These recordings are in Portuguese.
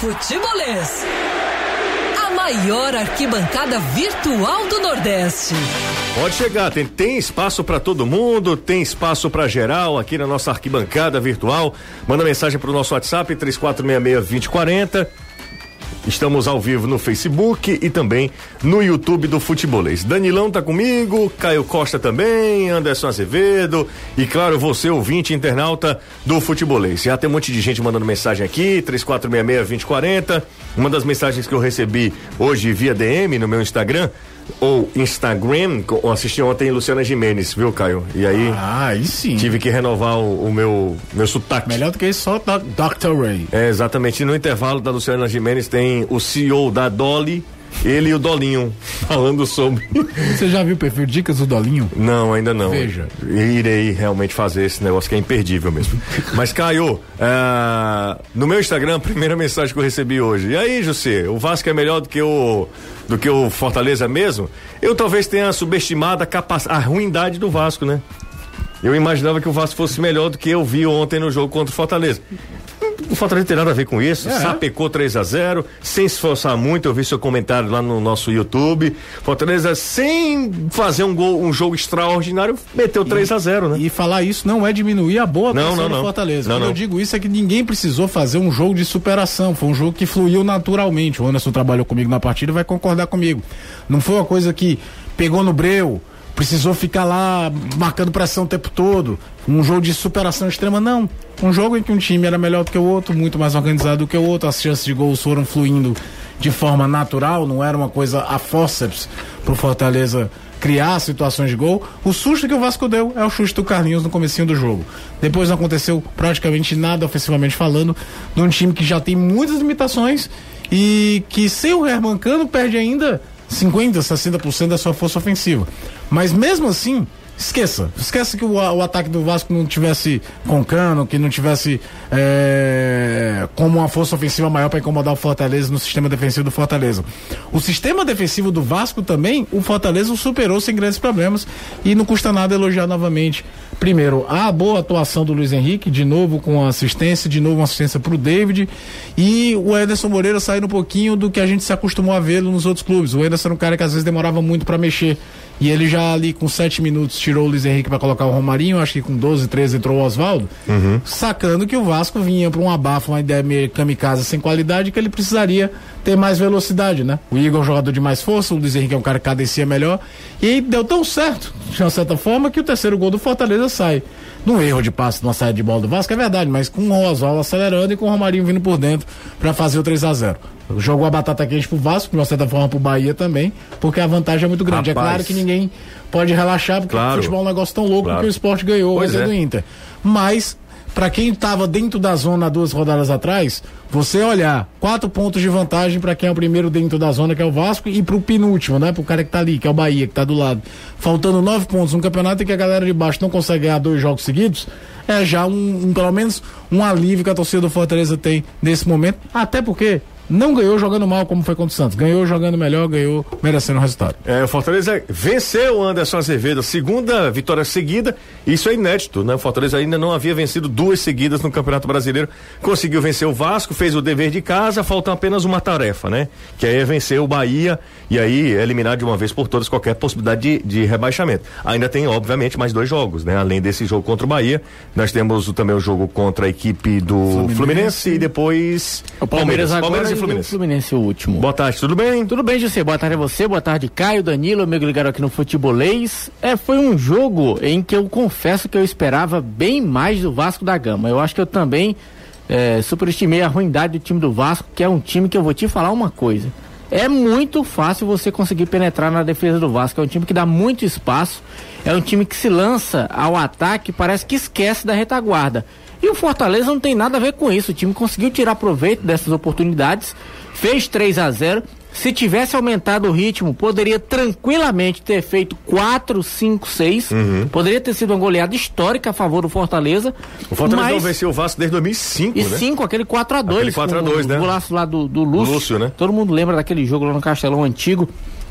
Futebolês. A maior arquibancada virtual do Nordeste. Pode chegar, tem, tem espaço para todo mundo, tem espaço para geral aqui na nossa arquibancada virtual. Manda mensagem pro nosso WhatsApp 3466-2040. Estamos ao vivo no Facebook e também no YouTube do Futebolês. Danilão tá comigo, Caio Costa também, Anderson Azevedo e claro, você ouvinte internauta do Futebolês. Já tem um monte de gente mandando mensagem aqui, 3466-2040. Uma das mensagens que eu recebi hoje via DM no meu Instagram ou Instagram, eu assisti ontem Luciana Jimenez, viu, Caio? E aí. Ah, aí sim. Tive que renovar o, o meu, meu sotaque. Melhor do que só Dr. Ray. É, exatamente. No intervalo da Luciana Jimenez tem o CEO da Dolly ele e o Dolinho falando sobre. Você já viu o perfil Dicas do Dolinho? Não, ainda não. Veja. Irei realmente fazer esse negócio que é imperdível mesmo. Mas, Caio, uh, no meu Instagram, a primeira mensagem que eu recebi hoje. E aí, José, o Vasco é melhor do que o do que o Fortaleza mesmo? Eu talvez tenha subestimado a, capac... a ruindade do Vasco, né? Eu imaginava que o Vasco fosse melhor do que eu vi ontem no jogo contra o Fortaleza. O Fortaleza tem nada a ver com isso. É. Sapecou 3 a 0 sem se esforçar muito. Eu vi seu comentário lá no nosso YouTube. Fortaleza, sem fazer um gol, um jogo extraordinário, meteu 3 a 0 né? E falar isso não é diminuir a boa não, não, do não. Fortaleza. Não, Quando não. eu digo isso é que ninguém precisou fazer um jogo de superação. Foi um jogo que fluiu naturalmente. O Anderson trabalhou comigo na partida e vai concordar comigo. Não foi uma coisa que pegou no breu precisou ficar lá marcando pressão o tempo todo. Um jogo de superação extrema, não. Um jogo em que um time era melhor do que o outro, muito mais organizado do que o outro, as chances de gols foram fluindo de forma natural, não era uma coisa a forceps pro Fortaleza criar situações de gol. O susto que o Vasco deu é o chute do Carlinhos no comecinho do jogo. Depois não aconteceu praticamente nada ofensivamente falando, de um time que já tem muitas limitações e que sem o Herman Cano perde ainda 50, 60% da sua força ofensiva. Mas mesmo assim, esqueça. Esqueça que o, o ataque do Vasco não tivesse com cano, que não tivesse é, como uma força ofensiva maior para incomodar o Fortaleza no sistema defensivo do Fortaleza. O sistema defensivo do Vasco também, o Fortaleza o superou sem grandes problemas e não custa nada elogiar novamente. Primeiro, a boa atuação do Luiz Henrique, de novo com assistência, de novo uma assistência para o David e o Ederson Moreira saindo um pouquinho do que a gente se acostumou a vê-lo nos outros clubes. O Ederson era um cara que às vezes demorava muito para mexer. E ele já ali com 7 minutos tirou o Luiz Henrique para colocar o Romarinho, acho que com 12, 13 entrou o Oswaldo, uhum. sacando que o Vasco vinha para um abafo, uma ideia meio kamikaze sem qualidade, que ele precisaria ter mais velocidade, né? O Igor é um jogador de mais força, o Luiz Henrique é um cara que cadencia melhor, e deu tão certo, de uma certa forma, que o terceiro gol do Fortaleza sai. Num erro de passe, numa saída de bola do Vasco, é verdade, mas com o Oswaldo acelerando e com o Romarinho vindo por dentro para fazer o 3 a 0 Jogou a batata quente pro Vasco, de uma certa forma pro Bahia também, porque a vantagem é muito grande. Rapaz. É claro que ninguém pode relaxar, porque Claro. o futebol é um negócio tão louco Claro. que o esporte ganhou Pois o é. do Inter. Mas, para quem estava dentro da zona duas rodadas atrás, você olhar quatro pontos de vantagem para quem é o primeiro dentro da zona, que é o Vasco, e pro penúltimo, né? Pro cara que tá ali, que é o Bahia, que tá do lado. Faltando nove pontos no campeonato e que a galera de baixo não consegue ganhar dois jogos seguidos, é já um, um, pelo menos um alívio que a torcida do Fortaleza tem nesse momento. Até porque não ganhou jogando mal como foi contra o Santos. Ganhou jogando melhor, ganhou merecendo o resultado. É, o Fortaleza venceu o Anderson Azevedo, segunda vitória seguida. Isso é inédito, né? O Fortaleza ainda não havia vencido duas seguidas no Campeonato Brasileiro. Conseguiu vencer o Vasco, fez o dever de casa, falta apenas uma tarefa, né? Que aí é vencer o Bahia e aí eliminar de uma vez por todas qualquer possibilidade de, de rebaixamento. Ainda tem, obviamente, mais dois jogos, né? Além desse jogo contra o Bahia, nós temos também o jogo contra a equipe do Fluminense, Fluminense. e depois O Palmeiras, agora Palmeiras e Fluminense. Fluminense o último. Boa tarde, tudo bem? Tudo bem, José? Boa tarde a você, boa tarde, Caio, Danilo, amigo ligado aqui no Futebolês. É, foi um jogo em que eu confesso que eu esperava bem mais do Vasco da Gama. Eu acho que eu também é, superestimei a ruindade do time do Vasco, que é um time que eu vou te falar uma coisa. É muito fácil você conseguir penetrar na defesa do Vasco. É um time que dá muito espaço. É um time que se lança ao ataque, parece que esquece da retaguarda. E o Fortaleza não tem nada a ver com isso. O time conseguiu tirar proveito dessas oportunidades, fez 3 a 0 Se tivesse aumentado o ritmo, poderia tranquilamente ter feito 4, 5, 6. Poderia ter sido uma goleada histórica a favor do Fortaleza. O Fortaleza não mas- venceu o Vasco desde 2005, e né? cinco, aquele 4x2. Aquele 4 a 2, né? O golaço lá do, do Lúcio. Lúcio, né? Todo mundo lembra daquele jogo lá no Castelão Antigo.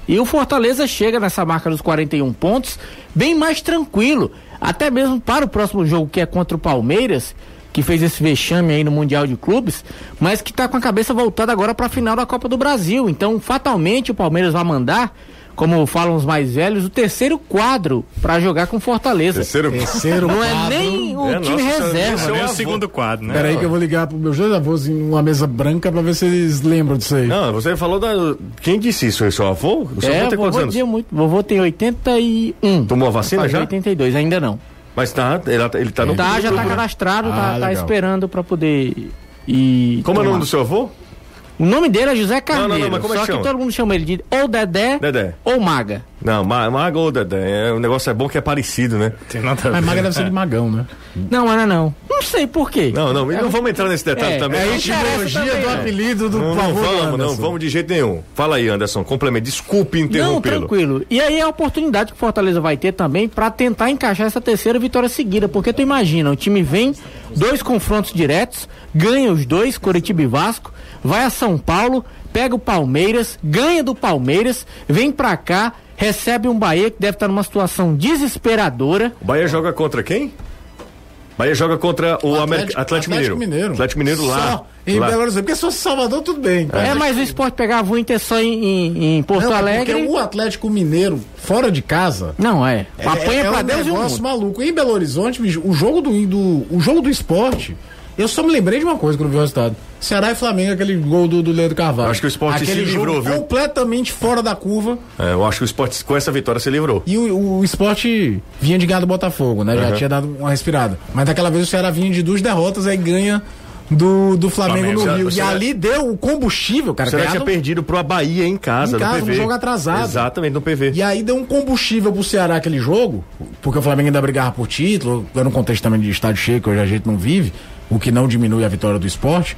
E o Fortaleza chega nessa marca dos 41 pontos bem mais tranquilo. Até mesmo para o próximo jogo, que é contra o Palmeiras, que fez esse vexame aí no Mundial de Clubes, mas que está com a cabeça voltada agora para a final da Copa do Brasil. Então, fatalmente, o Palmeiras vai mandar como falam os mais velhos, o terceiro quadro para jogar com Fortaleza. Terceiro, Terceiro Não é nem o É, time nossa, reserva. seu Nem o segundo quadro, né? Peraí que eu vou ligar pro meus dois avós em uma mesa branca pra ver se eles lembram disso aí. Não, você falou da. Quem disse isso? É seu avô? O seu É, avô tem quantos anos? muito, vovô tem 81. Tomou a vacina já? 82, ainda não. Mas tá, ele, tá- ele tá no. Tá, já tá cadastrado, Ah, tá, tá esperando para poder ir. Como é o nome do seu avô? O nome dele é José Carneiro. não, não, mas como é só que que chama? todo mundo chama ele de ou Dedé, Dedé. ou Maga. Não, Ma- Maga ou Dedé. É, o negócio é bom que é parecido, né? Tem nada a Mas ver. Maga deve ser de magão, né? Não, era não. Não sei por quê. Não, não, e não vamos entrar nesse detalhe É, também. é não. interessa também, do né? apelido do Não, não vamos, não, Anderson. vamos de jeito nenhum. Fala aí, Anderson, complemento. Desculpe Não, interrompê-lo. tranquilo. E aí é a oportunidade que o Fortaleza vai ter também pra tentar encaixar essa terceira vitória seguida. Porque tu imagina, o time vem, dois confrontos diretos, ganha os dois, Curitiba e Vasco, vai a São Paulo, pega o Palmeiras, ganha do Palmeiras, vem pra cá, recebe um Bahia que deve estar numa situação desesperadora. O Bahia joga contra quem? Bahia joga contra o, América- Atlético, Mineiro. Mineiro. Atlético Mineiro lá. Só em lá. Belo Horizonte. Porque se fosse Salvador, tudo bem. É, mas o esporte pegava o Inter só em, em- em Porto Não, é Alegre. Porque o Atlético Mineiro, fora de casa, Não, é. Apanha é, é pra um Deus e o negócio mundo. maluco. Em Belo Horizonte, o jogo do, do, o jogo do esporte, eu só me lembrei de uma coisa quando vi o resultado. Ceará e Flamengo, aquele gol do, do Leandro Carvalho. Acho que o Sport aquele se livrou, viu? completamente fora da curva. É, eu acho que o esporte com essa vitória se livrou. E o, o esporte vinha de ganhar do Botafogo, né? Já Uhum. tinha dado uma respirada. Mas daquela vez o Ceará vinha de duas derrotas, aí ganha do, do Flamengo, Flamengo. no Rio. E ali deu o combustível, cara. O Ceará ganhado- tinha perdido pro Bahia em casa, Em casa, no PV. um jogo atrasado. Exatamente, no PV. E aí deu um combustível pro Ceará aquele jogo, porque o Flamengo ainda brigava por título, era um contexto também de estádio cheio, que hoje a gente não vive, o que não diminui a vitória do esporte,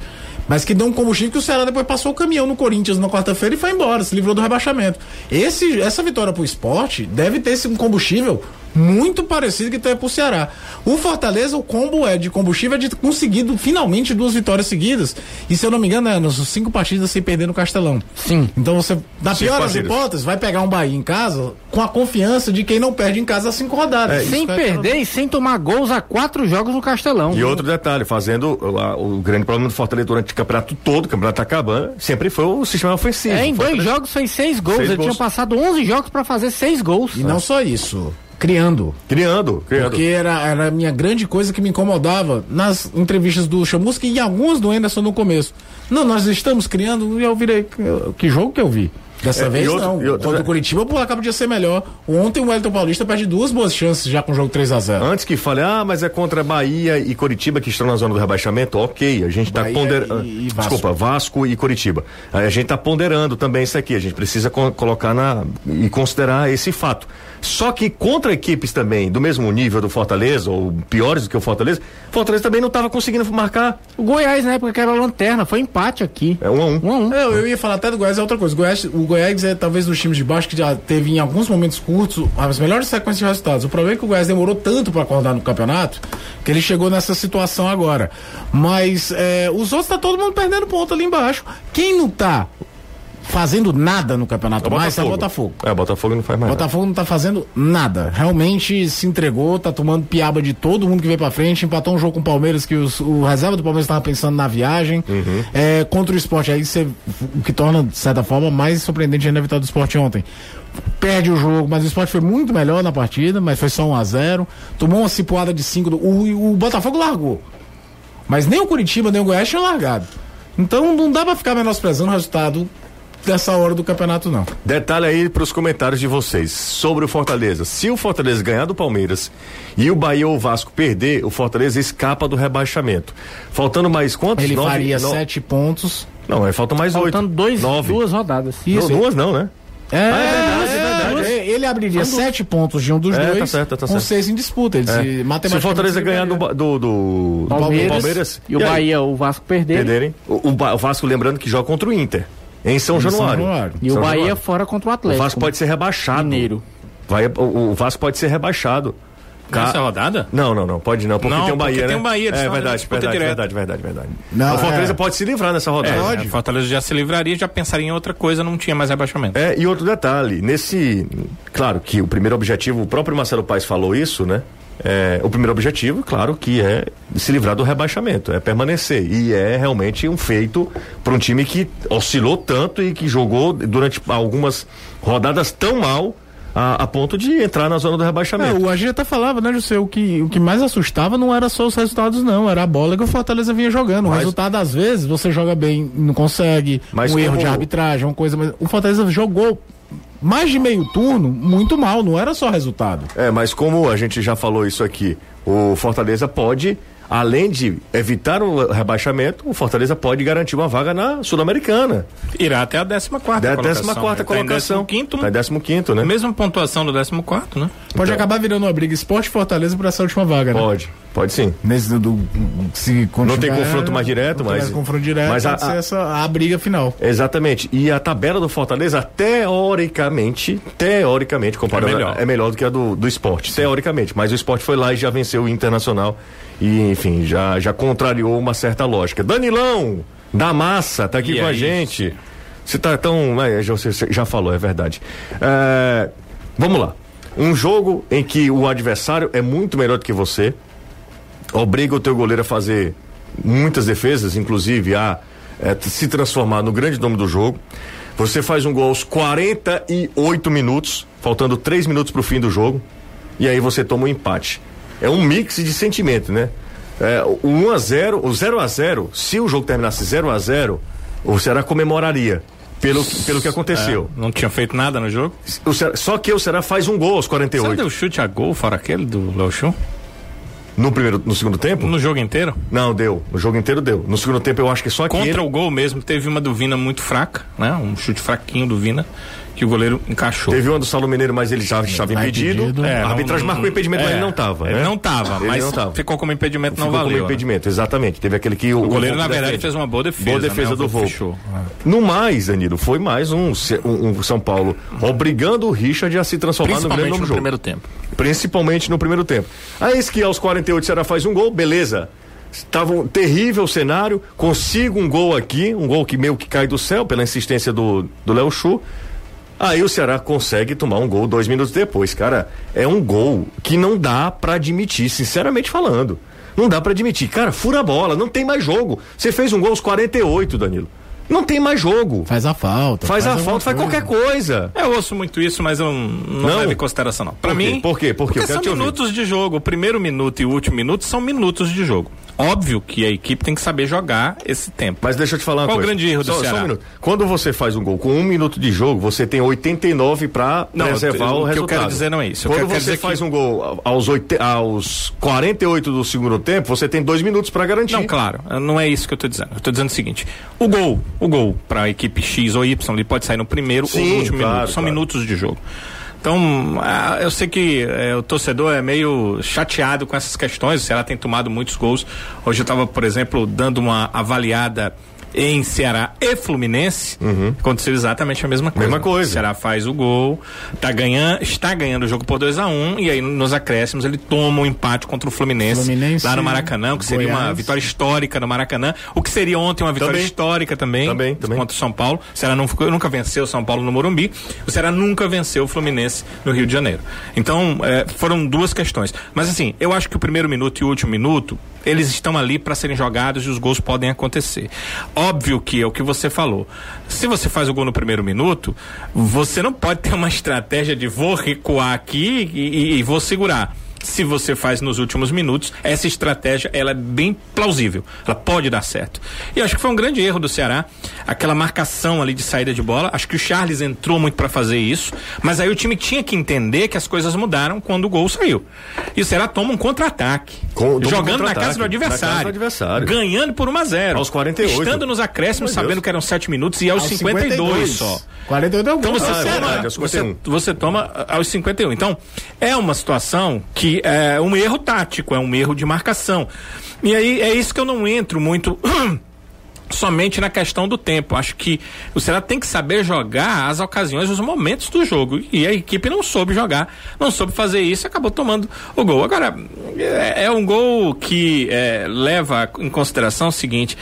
mas que deu um combustível que o Ceará depois passou o caminhão no Corinthians na quarta-feira e foi embora, se livrou do rebaixamento. Esse, essa vitória pro esporte deve ter esse um combustível muito parecido que tem pro Ceará. O Fortaleza, o combo é de combustível é de conseguido finalmente duas vitórias seguidas. E se eu não me engano, é nos cinco partidas sem perder no Castelão. Sim. Então você, na Cinco pior das hipóteses, vai pegar um Bahia em casa com a confiança de quem não perde em casa as cinco rodadas. Sem Isso é- perder e sem tomar gols a quatro jogos no Castelão. E outro detalhe, fazendo o, a- o grande problema do Fortaleza durante campeonato todo, o campeonato tá acabando, sempre foi o sistema ofensivo. É, em dois jogos fez seis gols. Seis Ele gols. tinha passado 11 jogos pra fazer seis gols. E não só isso, criando. Criando, criando. Porque era, era a minha grande coisa que me incomodava nas entrevistas do Chamusca e em algumas do Anderson no começo. Não, nós estamos criando, e eu virei. Que jogo que eu vi? Dessa É, vez outro- não. outro- Contra o Curitiba, o placar podia ser melhor. Ontem o Wellington Paulista perde duas boas chances já com o jogo 3 a 0 Antes que fale, ah, mas é contra Bahia e Coritiba que estão na zona do rebaixamento, ok, a gente está ponderando. Desculpa, Vasco e Coritiba. Aí a gente está ponderando também isso aqui, a gente precisa co- colocar na. e considerar esse fato. Só que contra equipes também do mesmo nível do Fortaleza, ou piores do que o Fortaleza, Fortaleza também não estava conseguindo marcar. O Goiás, na época, que era lanterna, foi empate aqui. É um a um. Um a um. Eu, eu ia falar até do Goiás, é outra coisa. O Goiás, o Goiás é talvez dos times de baixo que já teve em alguns momentos curtos as melhores sequências de resultados. O problema é que o Goiás demorou tanto para acordar no campeonato que ele chegou nessa situação agora. Mas é, os outros tá todo mundo perdendo ponto ali embaixo. Quem não tá fazendo nada no campeonato mais é o Botafogo. É, o Botafogo não faz mais. Botafogo não tá fazendo nada. Realmente se entregou, tá tomando piaba de todo mundo que veio pra frente, empatou um jogo com o Palmeiras que os- o reserva do Palmeiras tava pensando na viagem. Uhum. É, contra o esporte, aí você, o que torna, de certa forma, mais surpreendente ainda a vitória do esporte ontem. Perde o jogo, mas o esporte foi muito melhor na partida, mas foi só 1 a 0 Tomou uma cipuada de 5. O, o Botafogo largou. Mas nem o Curitiba, nem o Goiás tinham largado. Então não dá pra ficar menosprezando o resultado dessa hora do campeonato, não. Detalhe aí para os comentários de vocês sobre o Fortaleza. Se o Fortaleza ganhar do Palmeiras e o Bahia ou o Vasco perder, o Fortaleza escapa do rebaixamento. Faltando mais quantos? Ele Nove- faria no- sete pontos. Não, é, faltam mais oito. Faltando dois, Nove. duas rodadas. Não, duas não, né? É, é verdade, é verdade. é, Ele abriria sete pontos de um dos É, tá dois certo, tá com certo. seis em disputa. Ele se, É. Se o matematicamente Fortaleza ele ganhar do, do, do, do Palmeiras, Palmeiras e o aí? Bahia, o Vasco perderam. perderem. O, o o Vasco, lembrando que joga contra o Inter. Em São Em São Januário. Januário. E o São Bahia Januário. fora contra o O Atlético. Vasco pode ser rebaixado. Mineiro. Vai, o, o Vasco pode ser rebaixado. Ca- Nessa rodada? Não, não, não, pode não, porque Não, tem o Bahia, porque né? tem o Bahia, é verdade, verdade, verdade, verdade, verdade. Não, o Fortaleza é. pode se livrar nessa rodada. É, Pode. a Fortaleza já se livraria, já pensaria em outra coisa, não tinha mais rebaixamento. É, e outro detalhe, nesse. Claro que o primeiro objetivo, o próprio Marcelo Paes falou isso, né? É, o primeiro objetivo, claro, que é se livrar do rebaixamento, é permanecer. E é realmente um feito para um time que oscilou tanto e que jogou durante algumas rodadas tão mal a, a ponto de entrar na zona do É, rebaixamento. o Agir até falava, né, José? O que, o que mais assustava não era só os resultados, não. Era a bola que o Fortaleza vinha jogando. O Mas- resultado, às vezes, você joga bem, não consegue. Mas um erro de arbitragem, uma coisa. Mas o Fortaleza jogou mais de meio turno muito mal, não era só resultado. É, mas como a gente já falou isso aqui, o Fortaleza pode, além de evitar o rebaixamento, o Fortaleza pode garantir uma vaga na Sul-Americana. Irá até a 14 quarta Da colocação. 14 quarta Tá colocação. 15º, Tá em 15º, né? mesma pontuação do 14 quarto, né? Pode Então- acabar virando uma briga esporte e Fortaleza para essa última vaga, né? Pode, pode sim. Nesse do, do- se Não tem confronto mais direto, não tem mas- mais confronto direto, mas a- a- essa a briga final. Exatamente. E a tabela do Fortaleza, teoricamente, teoricamente, comparando, É melhor. é melhor do que a do, do esporte, teoricamente. Mas o esporte foi lá e já venceu o Internacional. E, enfim, já, já contrariou uma certa lógica. Danilão, da massa, tá aqui E com a aí? gente. Você tá tão. é, já- Você já falou, é verdade. É, vamos lá. Um jogo em que o adversário é muito melhor do que você, obriga o teu goleiro a fazer muitas defesas, inclusive a eh, se transformar no grande nome do jogo. Você faz um gol aos 48 minutos, faltando 3 minutos para o fim do jogo, e aí você toma um empate. É um mix de sentimento, né? É, o 1 a 0, o 0 a 0, se o jogo terminasse 0 a 0, o Ceará comemoraria pelo, pelo que aconteceu. Não tinha feito nada no jogo. O Ceará- só que o Ceará faz um gol aos Você 48 deu chute a gol fora aquele do Léo? No primeiro, no segundo tempo? No jogo inteiro? Não, deu. No jogo inteiro deu. No segundo tempo eu acho que só. Contra o gol mesmo, teve uma do Vina muito fraca, né? Um chute fraquinho do Vina, que o goleiro encaixou. Teve uma do Saulo Mineiro, mas ele já estava Vai impedido. impedido. É, a não- arbitragem não- marcou impedimento, mas é, ele não estava, Ele né? não estava, Ele mas não tava. ficou como impedimento, não Ficou valeu. como né? impedimento, exatamente. Teve aquele que o, O goleiro, na Volpe verdade, defende. fez uma boa defesa. Boa defesa né? do O fechou. No mais, Danilo, foi mais um, um- um São Paulo obrigando o Richard a se transformar no grande Principalmente nome no do jogo. primeiro tempo. Principalmente no primeiro tempo. Aí que aos 48 o Ceará faz um gol, beleza. Estava um terrível cenário, consigo um gol aqui, um gol que meio que cai do céu pela insistência do Léo Chu. Aí o Ceará consegue tomar um gol dois minutos depois. Cara, é um gol que não dá pra admitir, sinceramente falando. Não dá pra admitir. Cara, fura a bola, não tem mais jogo. Você fez um gol aos 48, Danilo. Não tem mais jogo. Faz a falta. Faz, a alguma falta, faz coisa. qualquer coisa. Eu ouço muito isso, mas eu não, não levo em consideração, não. Pra Por quê? mim. Por quê? Por quê? Eu Porque quero são minutos de jogo. O primeiro minuto e o último minuto são minutos de jogo. Óbvio que a equipe tem que saber jogar esse tempo. Mas deixa eu te falar uma Qual o coisa. grande erro do só, Ceará? Só um minuto. Quando você faz um gol com um minuto de jogo, você tem 89 pra Não, preservar o o que eu resultado. quero dizer não é isso. Eu Quando quero- quero você dizer faz que- um gol aos, aos 48 do segundo tempo, você tem dois minutos pra garantir. Não, claro, não é isso que eu tô dizendo. Eu tô dizendo o seguinte: o gol, o gol para a equipe X ou Y, ele pode sair no primeiro ou Sim, no último claro, minuto. São claro. minutos de jogo. Então, ah, eu sei que eh, o torcedor é meio chateado com essas questões. O Ceará tem tomado muitos gols. Hoje eu estava, por exemplo, dando uma avaliada em Ceará e Fluminense. Aconteceu exatamente a mesma coisa. Uhum. Mesma coisa. O Ceará faz o gol, tá ganhando, está ganhando o jogo por 2 a 1 um, e aí nos acréscimos ele toma um empate contra o Fluminense, Fluminense, lá no Maracanã, que seria uma Goiás. vitória histórica no Maracanã, o que seria ontem uma vitória Também. histórica também, Também, também. contra o São Paulo. O Ceará não ficou- nunca venceu o São Paulo no Morumbi, o Ceará nunca venceu o Fluminense no Rio de Janeiro. Então, eh, foram duas questões. Mas assim, eu acho que o primeiro minuto e o último minuto, eles estão ali para serem jogados e os gols podem acontecer. Óbvio que é o que você falou. Se você faz o gol no primeiro minuto, você não pode ter uma estratégia de vou recuar aqui e- e- e vou segurar se você faz nos últimos minutos, essa estratégia ela é bem plausível. Ela pode dar certo. E acho que foi um grande erro do Ceará, aquela marcação ali de saída de bola. Acho que o Charles entrou muito para fazer isso, mas aí o time tinha que entender que as coisas mudaram quando o gol saiu. E o Ceará toma um contra-ataque, Com- toma um jogando na casa do na casa adversário, do adversário. ganhando por 1 a 0 Aos 48. estando nos acréscimos, sabendo Deus. que eram 7 minutos e aos, Aos 52, só. 42 é o Então gol. você, Ah, é toma, verdade, você, 51. você toma aos 51. Então, é uma situação que é um erro tático, é um erro de marcação. E aí é isso que eu não entro muito. Somente na questão do tempo. Acho que o Ceará tem que saber jogar as ocasiões, os momentos do jogo. E a equipe não soube jogar, não soube fazer isso acabou tomando o gol. Agora, é, é um gol que é, leva em consideração o seguinte: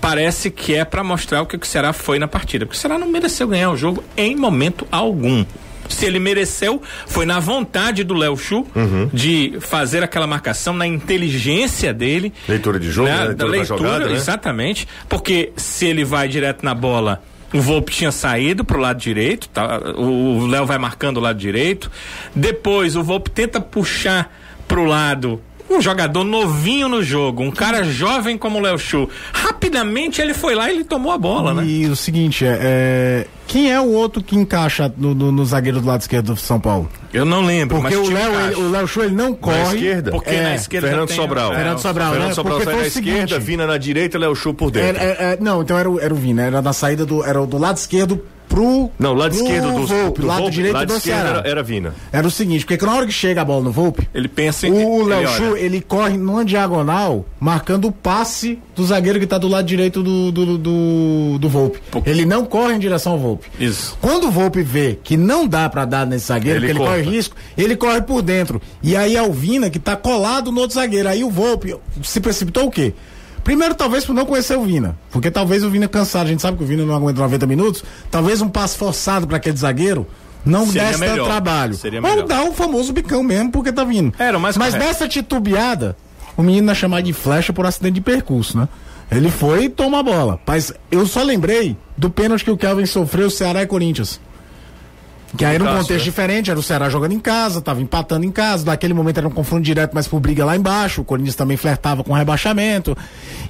parece que é para mostrar o que o Ceará foi na partida. Porque o Ceará não mereceu ganhar o jogo em momento algum. Se ele mereceu, foi na vontade do Léo Chu Uhum. de fazer aquela marcação, na inteligência dele. Leitura de jogo, né? né? Da Leitura da leitura, jogada, né? exatamente. Porque se ele vai direto na bola, o Volpe tinha saído pro lado direito, tá? o o Léo vai marcando o lado direito. Depois o Volpe tenta puxar pro lado um jogador novinho no jogo, um cara jovem como o Léo Chu. Rapidamente ele foi lá e ele tomou a bola, né? E o seguinte, é, é, quem é o outro que encaixa no, no- no zagueiro do lado esquerdo do São Paulo? Eu não lembro, Porque mas o Léo, ele- o Léo Chu, ele não corre. Na esquerda. Porque É, na esquerda Fernando tem- Sobral. é, Fernando Sobral, Fernando né? Sobral Porque sai foi na seguinte- esquerda, Vina na direita, Léo Chu por dentro. Era- é- é, não, então era o, era o Vina, era na saída do. Era do lado esquerdo pro. Não, lado pro esquerdo do, Volpe, do lado Volpe, direito lado do Ceará. era, era Vina. Era o seguinte, porque na hora que chega a bola no Volpe, Ele pensa em. o Léo. Chu, ele corre numa diagonal, marcando o passe do zagueiro que tá do lado direito do, do, do, do Volpe. Ele não corre em direção ao Volpe. Isso. Quando o Volpe vê que não dá pra dar nesse zagueiro, Ele porque ele corta. corre risco, ele corre por dentro. E aí é o Vina que tá colado no outro zagueiro. Aí o Volpe se precipitou o quê? Primeiro, talvez por não conhecer o Vina. Porque talvez o Vina cansado, a gente sabe que o Vina não aguenta 90 minutos. Talvez um passe forçado pra aquele zagueiro não Seria desse tanto melhor. trabalho. Seria Ou melhor. dá o famoso bicão mesmo, porque tá vindo. Era o mais Mas correto. nessa titubeada, o menino é chamado de flecha por acidente de percurso, né? Ele foi e toma a bola. Mas eu só lembrei do pênalti que o Kelvin sofreu, Ceará e Corinthians. Que aí era um Cássio, contexto né? diferente, era o Ceará jogando em casa, tava empatando em casa, naquele momento era um confronto direto, mas por briga lá embaixo, o Corinthians também flertava com rebaixamento.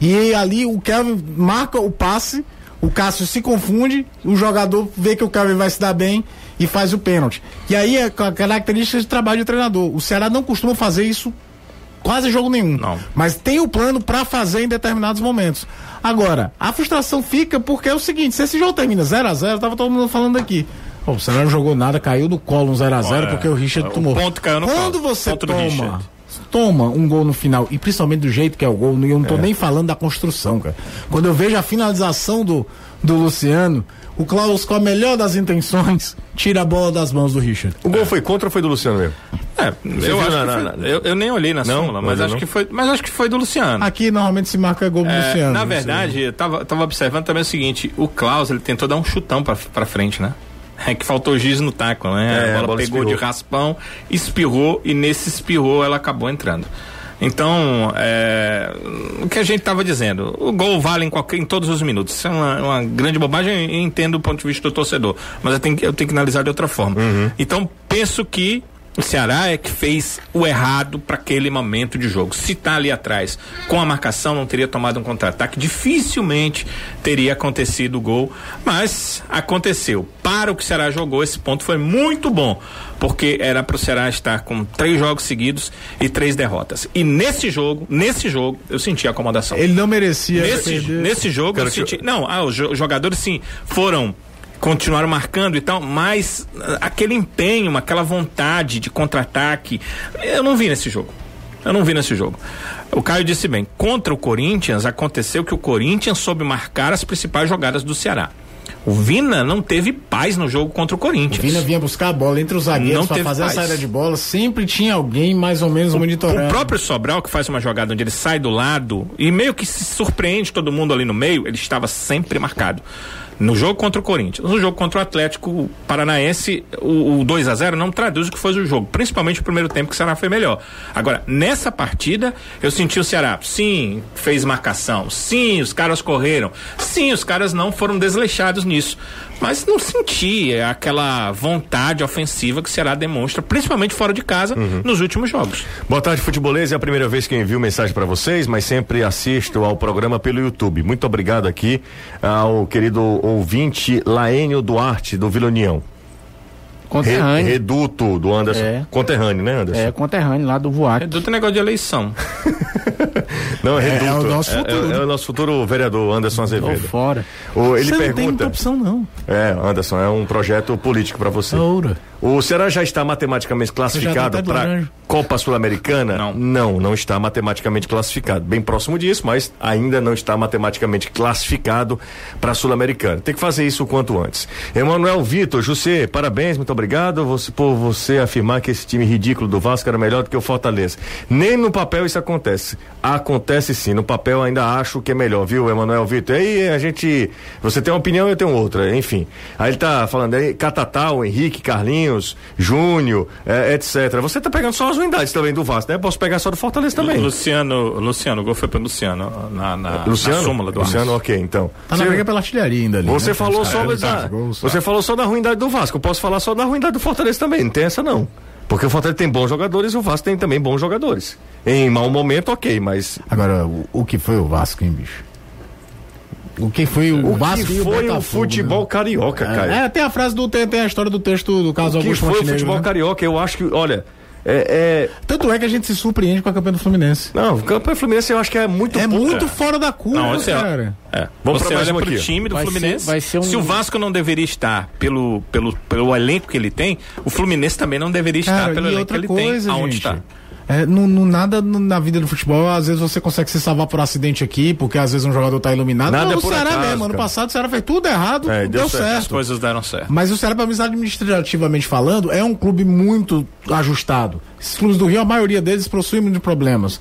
E ali o Kelvin marca o passe, o Cássio se confunde, o jogador vê que o Kelvin vai se dar bem e faz o pênalti. E aí é característica de trabalho do treinador. O Ceará não costuma fazer isso quase jogo nenhum. Não. Mas tem o plano pra fazer em determinados momentos. Agora, a frustração fica porque é o seguinte, se esse jogo termina 0 a 0 tava todo mundo falando aqui. Pô, o Ceará não jogou nada, caiu no colo um 0x0 Olha, porque o Richard o tomou. ponto caiu no Quando colo, você ponto do toma, toma um gol no final, e principalmente do jeito que é o gol, e eu não tô nem falando da construção, cara. Quando eu vejo a finalização do, do Luciano, o Klaus, com a melhor das intenções, tira a bola das mãos do Richard. O gol foi contra ou foi do Luciano mesmo? É, eu acho na- que na- foi, eu, eu nem olhei na Não? súmula, mas acho não? que foi, mas acho que foi do Luciano. Aqui normalmente se marca gol do É, Luciano. na verdade, eu tava, tava observando também o seguinte: o Klaus ele tentou dar um chutão pra, pra frente, né? É que faltou giz no taco, né? É, a, a bola bola pegou espirrou. de raspão, espirrou e nesse espirrou ela acabou entrando. Então, é, o que a gente estava dizendo, o gol vale em, qualquer, em todos os minutos. Isso é uma, uma grande bobagem e entendo o ponto de vista do torcedor. Mas eu tenho, eu tenho que analisar de outra forma. Então, penso que o Ceará é que fez o errado para aquele momento de jogo. Se tá ali atrás com a marcação, não teria tomado um contra-ataque, dificilmente teria acontecido o gol, mas aconteceu. Para o que o Ceará jogou, esse ponto foi muito bom, porque era para o Ceará estar com três jogos seguidos e três derrotas. E nesse jogo, nesse jogo, eu senti acomodação. Ele não merecia Nesse, perder. nesse jogo, Cara, eu senti. Não, ah, os jo- jogadores sim foram. Continuaram marcando e tal, mas ah, aquele empenho, aquela vontade de contra-ataque, eu não vi nesse jogo. Eu não vi nesse jogo. O Caio disse bem: contra o Corinthians, aconteceu que o Corinthians soube marcar as principais jogadas do Ceará. O Vina não teve paz no jogo contra o Corinthians. Vina vinha buscar a bola entre os zagueiros para fazer paz. a saída de bola. Sempre tinha alguém mais ou menos monitorando. O próprio Sobral, que faz uma jogada onde ele sai do lado e meio que se surpreende todo mundo ali no meio, ele estava sempre marcado. No jogo contra o Corinthians. No jogo contra o Atlético Paranaense, o, o 2 a 0 não traduz o que foi o jogo. Principalmente o primeiro tempo que o Ceará foi melhor. Agora, nessa partida, eu senti o Ceará, sim, fez marcação. Sim, os caras correram. Sim, os caras não foram desleixados nisso. Mas não senti aquela vontade ofensiva que o Ceará demonstra, principalmente fora de casa, nos últimos jogos. Boa tarde, futebolês. É a primeira vez que eu envio mensagem para vocês, mas sempre assisto ao programa pelo YouTube. Muito obrigado aqui ao querido ouvinte Laênio Duarte, do Vila União. Re- Conterrâneo. reduto do Anderson. É. Conterrâneo, né, Anderson? É, conterrâneo lá do Voac. É do negócio de eleição. Não, é É, reduto. é o nosso É- futuro. É, é o nosso futuro vereador Anderson Tô Azevedo. fora. O, ele Você não tem muita pergunta. opção, não. É, Anderson, é um projeto político para você. Oura. O Ceará já está matematicamente classificado tá até para. Copa Sul-Americana? Não. não, não está matematicamente classificado. Bem próximo disso, mas ainda não está matematicamente classificado para a Sul-Americana. Tem que fazer isso o quanto antes. Emanuel Vitor, José, parabéns, muito obrigado você, por você afirmar que esse time ridículo do Vasco era melhor do que o Fortaleza. Nem no papel isso acontece. Acontece sim, no papel ainda acho que é melhor, viu, Emanuel Vitor? Aí a gente, você tem uma opinião, eu tenho outra, enfim. Aí ele tá falando aí, Catatal, Henrique, Carlinhos, Carlinhos, Júnior, é, etc. Você tá pegando só as unidades também do Vasco, né? Posso pegar só do Fortaleza também. Luciano, Luciano, o gol foi para Luciano na, na, Luciano? na súmula do Luciano, Vasco. ok, então. Tá na briga pela artilharia ainda ali. Você né? falou só caras, da, tá, você falou só da ruindade do Vasco. Eu posso falar só da ruindade do Fortaleza também. Não tem essa não. Porque o Fortaleza tem bons jogadores e o Vasco tem também bons jogadores. Em mau momento, ok, mas Agora, o, o que foi o Vasco, hein, bicho? O que foi o, o Vasco que e o foi o Botafogo, futebol né? carioca, cara? É, tem a frase do. Tem, tem a história do texto do caso o que Augusto foi o Montenegro, futebol né? carioca? Eu acho que, olha, é, é- Tanto é que a gente se surpreende com a campanha do Fluminense. não, o campeão Fluminense eu acho que é muito É pouco. muito fora da curva, Não, você, cara. é. Vamos você pra mais olha pro aqui. time do Vai Fluminense. ser- vai ser um- Se o Vasco não deveria estar pelo, pelo, pelo elenco que ele tem, o Fluminense também não deveria estar Cara, pelo e elenco outra que ele coisa, tem. Aonde gente. está? É, no, no- nada no- na vida do futebol, às vezes você consegue se salvar por acidente aqui, porque às vezes um jogador tá iluminado. Nada não, é o por Ceará acaso, mesmo. Ano cara. passado o Ceará fez tudo errado, É, deu, deu certo. certo. As coisas deram certo. Mas o Ceará, pelo menos administrativamente falando, é um clube muito ajustado. Esses clubes do Rio, a maioria deles possuem de problemas.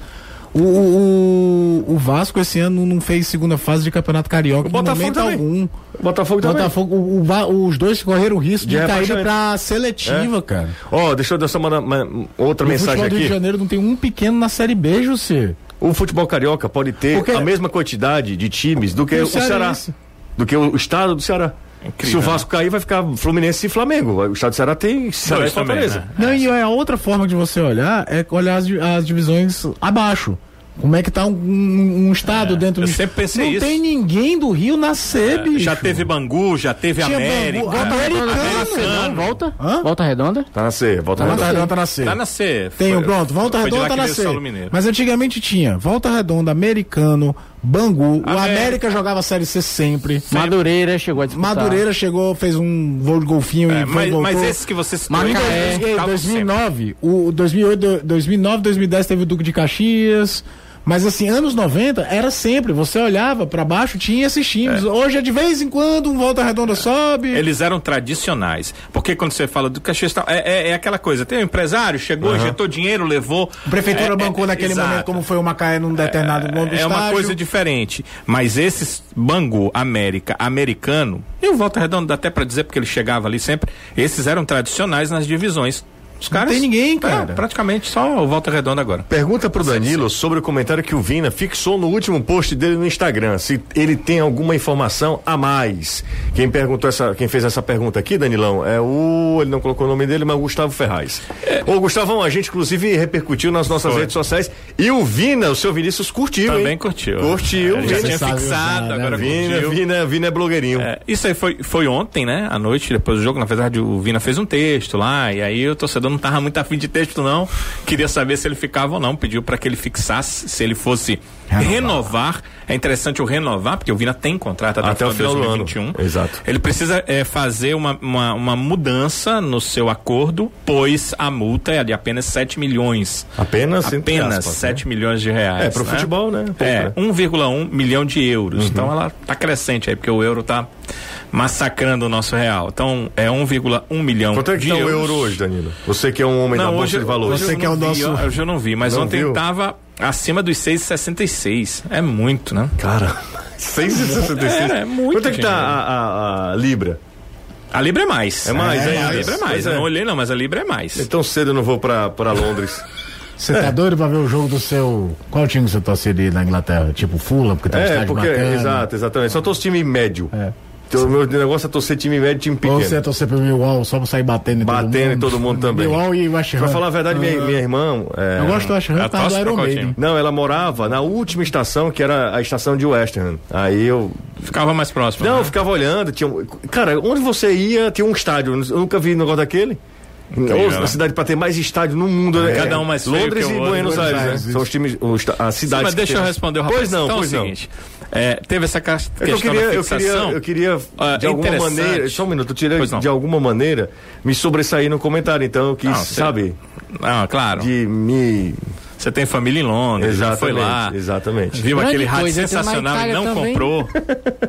O, o, o Vasco esse ano não fez segunda fase de campeonato carioca O Botafogo também. algum. O Botafogo O também. Botafogo, o- o os dois correram o risco de, De cair pra seletiva, É. cara. Ó, deixa eu dar só uma, uma- outra o mensagem futebol do Rio de aqui. Janeiro não tem um pequeno na Série B, José. O futebol carioca pode ter Porque- a mesma quantidade de times do que o o Ceará. Cearense? Do que o estado do Ceará. Incrível, Se o Vasco cair, vai ficar Fluminense e Flamengo. O estado do Ceará tem Ceará Dois e Fortaleza. também, né? Não, e a outra forma de você olhar é olhar as, as divisões abaixo. Como é que tá um, um- um estado dentro eu do sempre pensei Não isso. tem ninguém do Rio na C, bicho. Já teve Bangu, já teve Tinha América. Bangu, Americano. Volta. Hã? Volta redonda. Tá na C, volta Volta na Redonda tá na C. Tá na C. Tem, Foi- pronto, Volta de Redonda tá na C. Mas antigamente tinha Volta Redonda, Americano, Bangu. O América. América jogava Série C sempre. Madureira chegou a disputar. Madureira chegou, fez um voo de golfinho É, e foi, mas, voltou. mas esses que você citou, Macaé. eles dois- em estavam 2009, o 2008, 2009, 2010 teve o Duque de Caxias. Mas assim, anos 90 era sempre, você olhava pra baixo, tinha esses times. Hoje é de vez em quando um Volta Redonda sobe. Eles eram tradicionais. Porque quando você fala do Caxias, é, é, é aquela coisa: tem um empresário, chegou, injetou dinheiro, levou. A prefeitura é, bancou é, naquele exato. momento, como foi o Macaé num determinado momento do É uma coisa diferente. Mas esses Bangu, América, Americano, e o Volta Redonda dá até pra dizer, porque ele chegava ali sempre, esses eram tradicionais nas divisões. Os caras. tem ninguém, É, cara. praticamente só o Volta Redonda agora. Pergunta pro Danilo sobre o comentário que o Vina fixou no último post dele no Instagram, se ele tem alguma informação a mais. Quem perguntou essa, quem fez essa pergunta aqui, Danilão, é o, ele não colocou o nome dele, mas o Gustavo Ferraz. Ô, Gustavão, a gente inclusive repercutiu nas nossas Foi. redes sociais e o Vina, o seu Vinícius curtiu, Também hein? curtiu. Curtiu, É, já tinha fixado, usar, né? agora Vina, curtiu. Vina, Vina é blogueirinho. É, isso aí foi, foi ontem, né? À noite, depois do jogo. Na verdade, o Vina fez um texto lá, e aí o torcedor não tava muito afim de texto, não. Queria saber se ele ficava ou não. Pediu para que ele fixasse, se ele fosse renovar. É interessante o renovar, porque o Vina tem contrato até, Até o final do ano. 2021. Exato. Ele precisa é, fazer uma, uma, uma mudança no seu acordo, pois a multa é de apenas 7 milhões. Apenas, Apenas aspas, 7 né? milhões de reais. É, pro né? futebol, né? Pouco, É, né? 1,1 milhão de euros. Então ela tá crescente aí, porque o euro tá massacrando o nosso real. Então é 1,1 milhão Quanto é que de tá o euros. euro hoje, Danilo? Você que é um homem da Não, Bolsa hoje, de Valores. Você eu que é não o vi, nosso- eu- Hoje eu não vi, mas Não ontem viu? tava acima dos 6,66. É muito, né? Cara, 6,66. É, é muito Quanto é que tá a, a- a Libra? A Libra é mais. É mais, é, é A mais. Libra é mais. Eu é. não olhei não, mas a Libra é mais. Tão cedo eu não vou pra, pra Londres. Você tá doido pra ver o jogo do seu. Qual time você torceria na Inglaterra? Tipo Fulham, porque um É, porque. bacana. Exato, exatamente. Só torço time médio. É. Então, o meu negócio é torcer time médio e time pequeno. você ia torcer pro Millwall só pra sair batendo em todo mundo? Batendo em todo mundo também. Millwall e West Ham. Pra falar a verdade, minha, minha irmã. é, Eu gosto do West Ham, Ela tá do Iron Maiden. Não, ela morava na última estação, que era a estação de West Ham. Aí eu. Ficava mais próximo. Não, né? eu ficava olhando. Tinha, cara, onde você ia, tinha um estádio. Eu nunca vi um negócio daquele. Ou né? a cidade para ter mais estádio no mundo. né? Cada um mais feio Londres e. Buenos Aires, né? São os times, os, a Sim, cidade. mas deixa eu responder o rapaz. Pois não, então, pois é o não. É, teve essa É questão que eu queria, da eu queria, eu queria Ah, de alguma maneira, só um minuto, eu queria não. de alguma maneira me sobressair no comentário, então eu quis, Não, você- sabe, Não, claro. de me Você tem família em Londres, já foi lá. exatamente. Viu Grande aquele rádio coisa, sensacional e não também. comprou.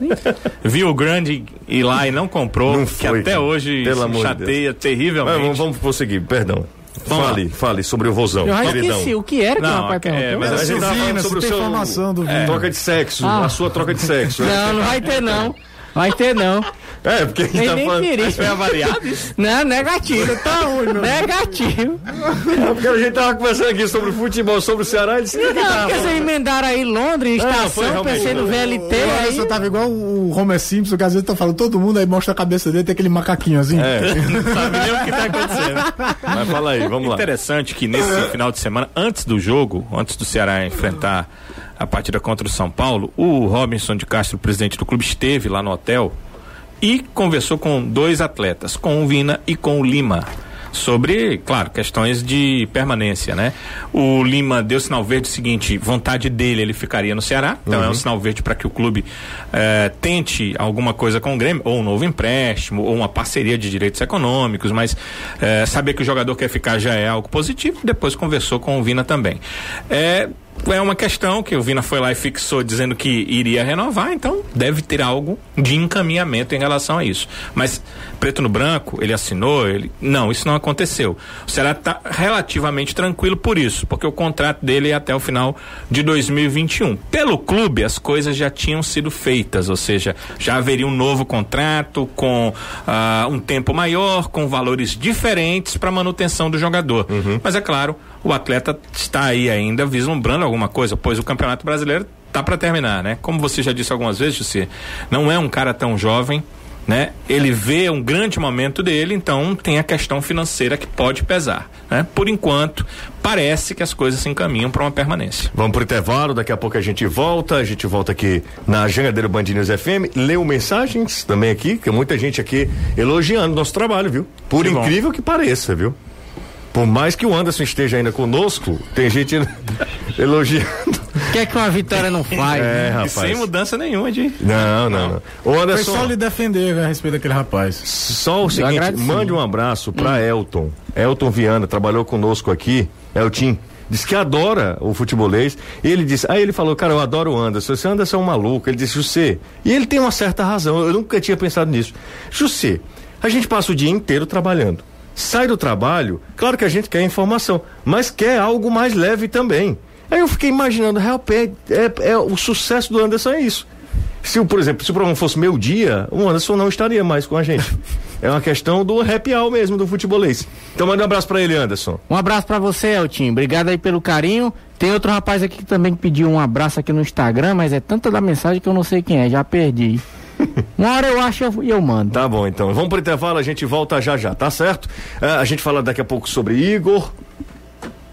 Viu o grande ir lá e não comprou. Não que foi, até cara. hoje Pelo se amor de chateia Mas terrivelmente. vamos, vamos prosseguir, perdão. Vamos fale, fale sobre o vozão, Eu já esqueci o que era que Não, o rapaz é, perguntou. mas a gente tava sobre o seu informação do Vina. troca de sexo, Ah. a sua troca de sexo. Não, não vai ter não. Vai ter não. É, porque a gente Nem, tá nem falando. queria. Foi avaliado isso? Não, negativo. Tá ruim. Negativo. É porque a gente tava conversando aqui sobre futebol, sobre o Ceará, e disse que Não, tava porque vocês emendaram aí Londres, Não, foi estação, realmente. pensei no VLT, O aí... Tava igual o Homer Simpson, que às vezes tá falando todo mundo, aí mostra a cabeça dele, tem aquele macaquinho assim. É, Não sabe nem o que tá acontecendo. mas fala aí, vamos lá. Interessante que nesse final de semana, antes do jogo, antes do Ceará enfrentar a partida contra o São Paulo, o Robinson de Castro, presidente do clube, esteve lá no hotel e conversou com dois atletas, com o Vina e com o Lima. Sobre, claro, questões de permanência, né? O Lima deu sinal verde seguinte, vontade dele, ele ficaria no Ceará. Então é um sinal verde para que o clube eh, tente alguma coisa com o Grêmio, ou um novo empréstimo, ou uma parceria de direitos econômicos, mas eh, saber que o jogador quer ficar já é algo positivo. Depois conversou com o Vina também. É, é uma questão que o Vina foi lá e fixou dizendo que iria renovar, então deve ter algo de encaminhamento em relação a isso. Mas preto no branco, ele assinou, ele não, isso não aconteceu. O Ceará está relativamente tranquilo por isso, porque o contrato dele é até o final de 2021. Pelo clube, as coisas já tinham sido feitas, ou seja, já haveria um novo contrato com ah, um tempo maior, com valores diferentes para manutenção do jogador. Mas é claro, o atleta está aí ainda vislumbrando alguma coisa, pois o Campeonato Brasileiro tá para terminar, né? Como você já disse algumas vezes, José, não é um cara tão jovem, né? Ele vê um grande momento dele, então tem a questão financeira que pode pesar, né? Por enquanto, parece que as coisas se encaminham para uma permanência. Vamos pro intervalo, daqui a pouco a gente volta. A gente volta aqui na Jangadeiro Band News FM. Leu mensagens também aqui, que muita gente aqui elogiando nosso trabalho, viu? Por Que bom. incrível que pareça, viu? Por mais que o Anderson esteja ainda conosco, tem gente elogiando. O que é que uma vitória não faz? É, E rapaz. sem mudança nenhuma de. Não, não, não. Foi Anderson, só lhe defender né, a respeito daquele rapaz. só o seguinte, mande um abraço pra Elton. Elton Viana, trabalhou conosco aqui. Elton. Diz que adora o futebolês. E ele disse, aí ele falou, cara, eu adoro o Anderson. Esse Anderson é um maluco. Ele disse, José. E ele tem uma certa razão. Eu nunca tinha pensado nisso. José, a gente passa o dia inteiro trabalhando. Sai do trabalho, claro que a gente quer informação, mas quer algo mais leve também. Aí eu fiquei imaginando, real, é, é, é, o sucesso do Anderson é isso. Se, por exemplo, se o programa fosse meio dia, o Anderson não estaria mais com a gente. é uma questão do happy hour mesmo, do futebolês. Então manda um abraço pra ele, Anderson. Um abraço pra você, Eltinho. Obrigado aí pelo carinho. Tem outro rapaz aqui que também pediu um abraço aqui no Instagram, mas é tanta da mensagem que eu não sei quem é, já perdi. Uma hora eu acho e eu, eu mando. Tá bom, então. Vamos pro intervalo, a gente volta já já, tá certo? Ah, a gente fala daqui a pouco sobre Igor.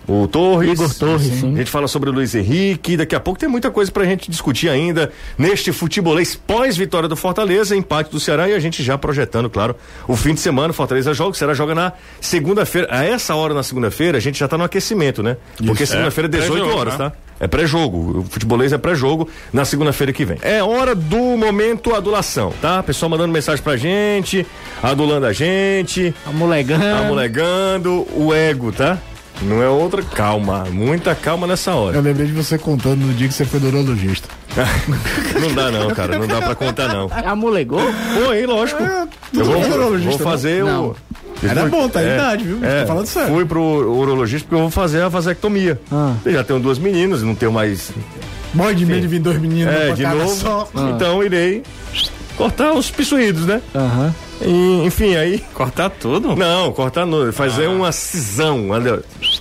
O Torres. Igor Torres, sim. A gente fala sobre o Luiz Henrique. Daqui a pouco tem muita coisa pra gente discutir ainda neste futebolês pós-vitória do Fortaleza, empate do Ceará e a gente já projetando, claro, o fim de semana. Fortaleza joga, o Ceará joga na segunda-feira. A essa hora na segunda-feira, a gente já tá no aquecimento, né? Porque segunda-feira, É, 18 pré-jogo, horas, né? tá? É pré-jogo. O futebolês é pré-jogo na segunda-feira que vem. É hora do momento adulação, tá? Pessoal mandando mensagem pra gente, adulando a gente, Amolegando. amolegando o ego, tá? Não é outra calma, muita calma nessa hora. Eu lembrei de você contando no dia que você foi do urologista. não dá não, cara, não dá pra contar não. Amolegou? Foi, lógico. Eu vou, é vou fazer não? o Era bom, tá a É, idade, viu? é, Tô falando sério. Fui pro urologista porque eu vou fazer a vasectomia. Ah. Eu já tenho duas meninas, não tenho mais Bom de medo de vir dois meninos é, de novo. só. Então irei cortar os pissuídos, né? Aham. E, enfim, aí Cortar tudo? Não, cortar no, fazer uma cisão.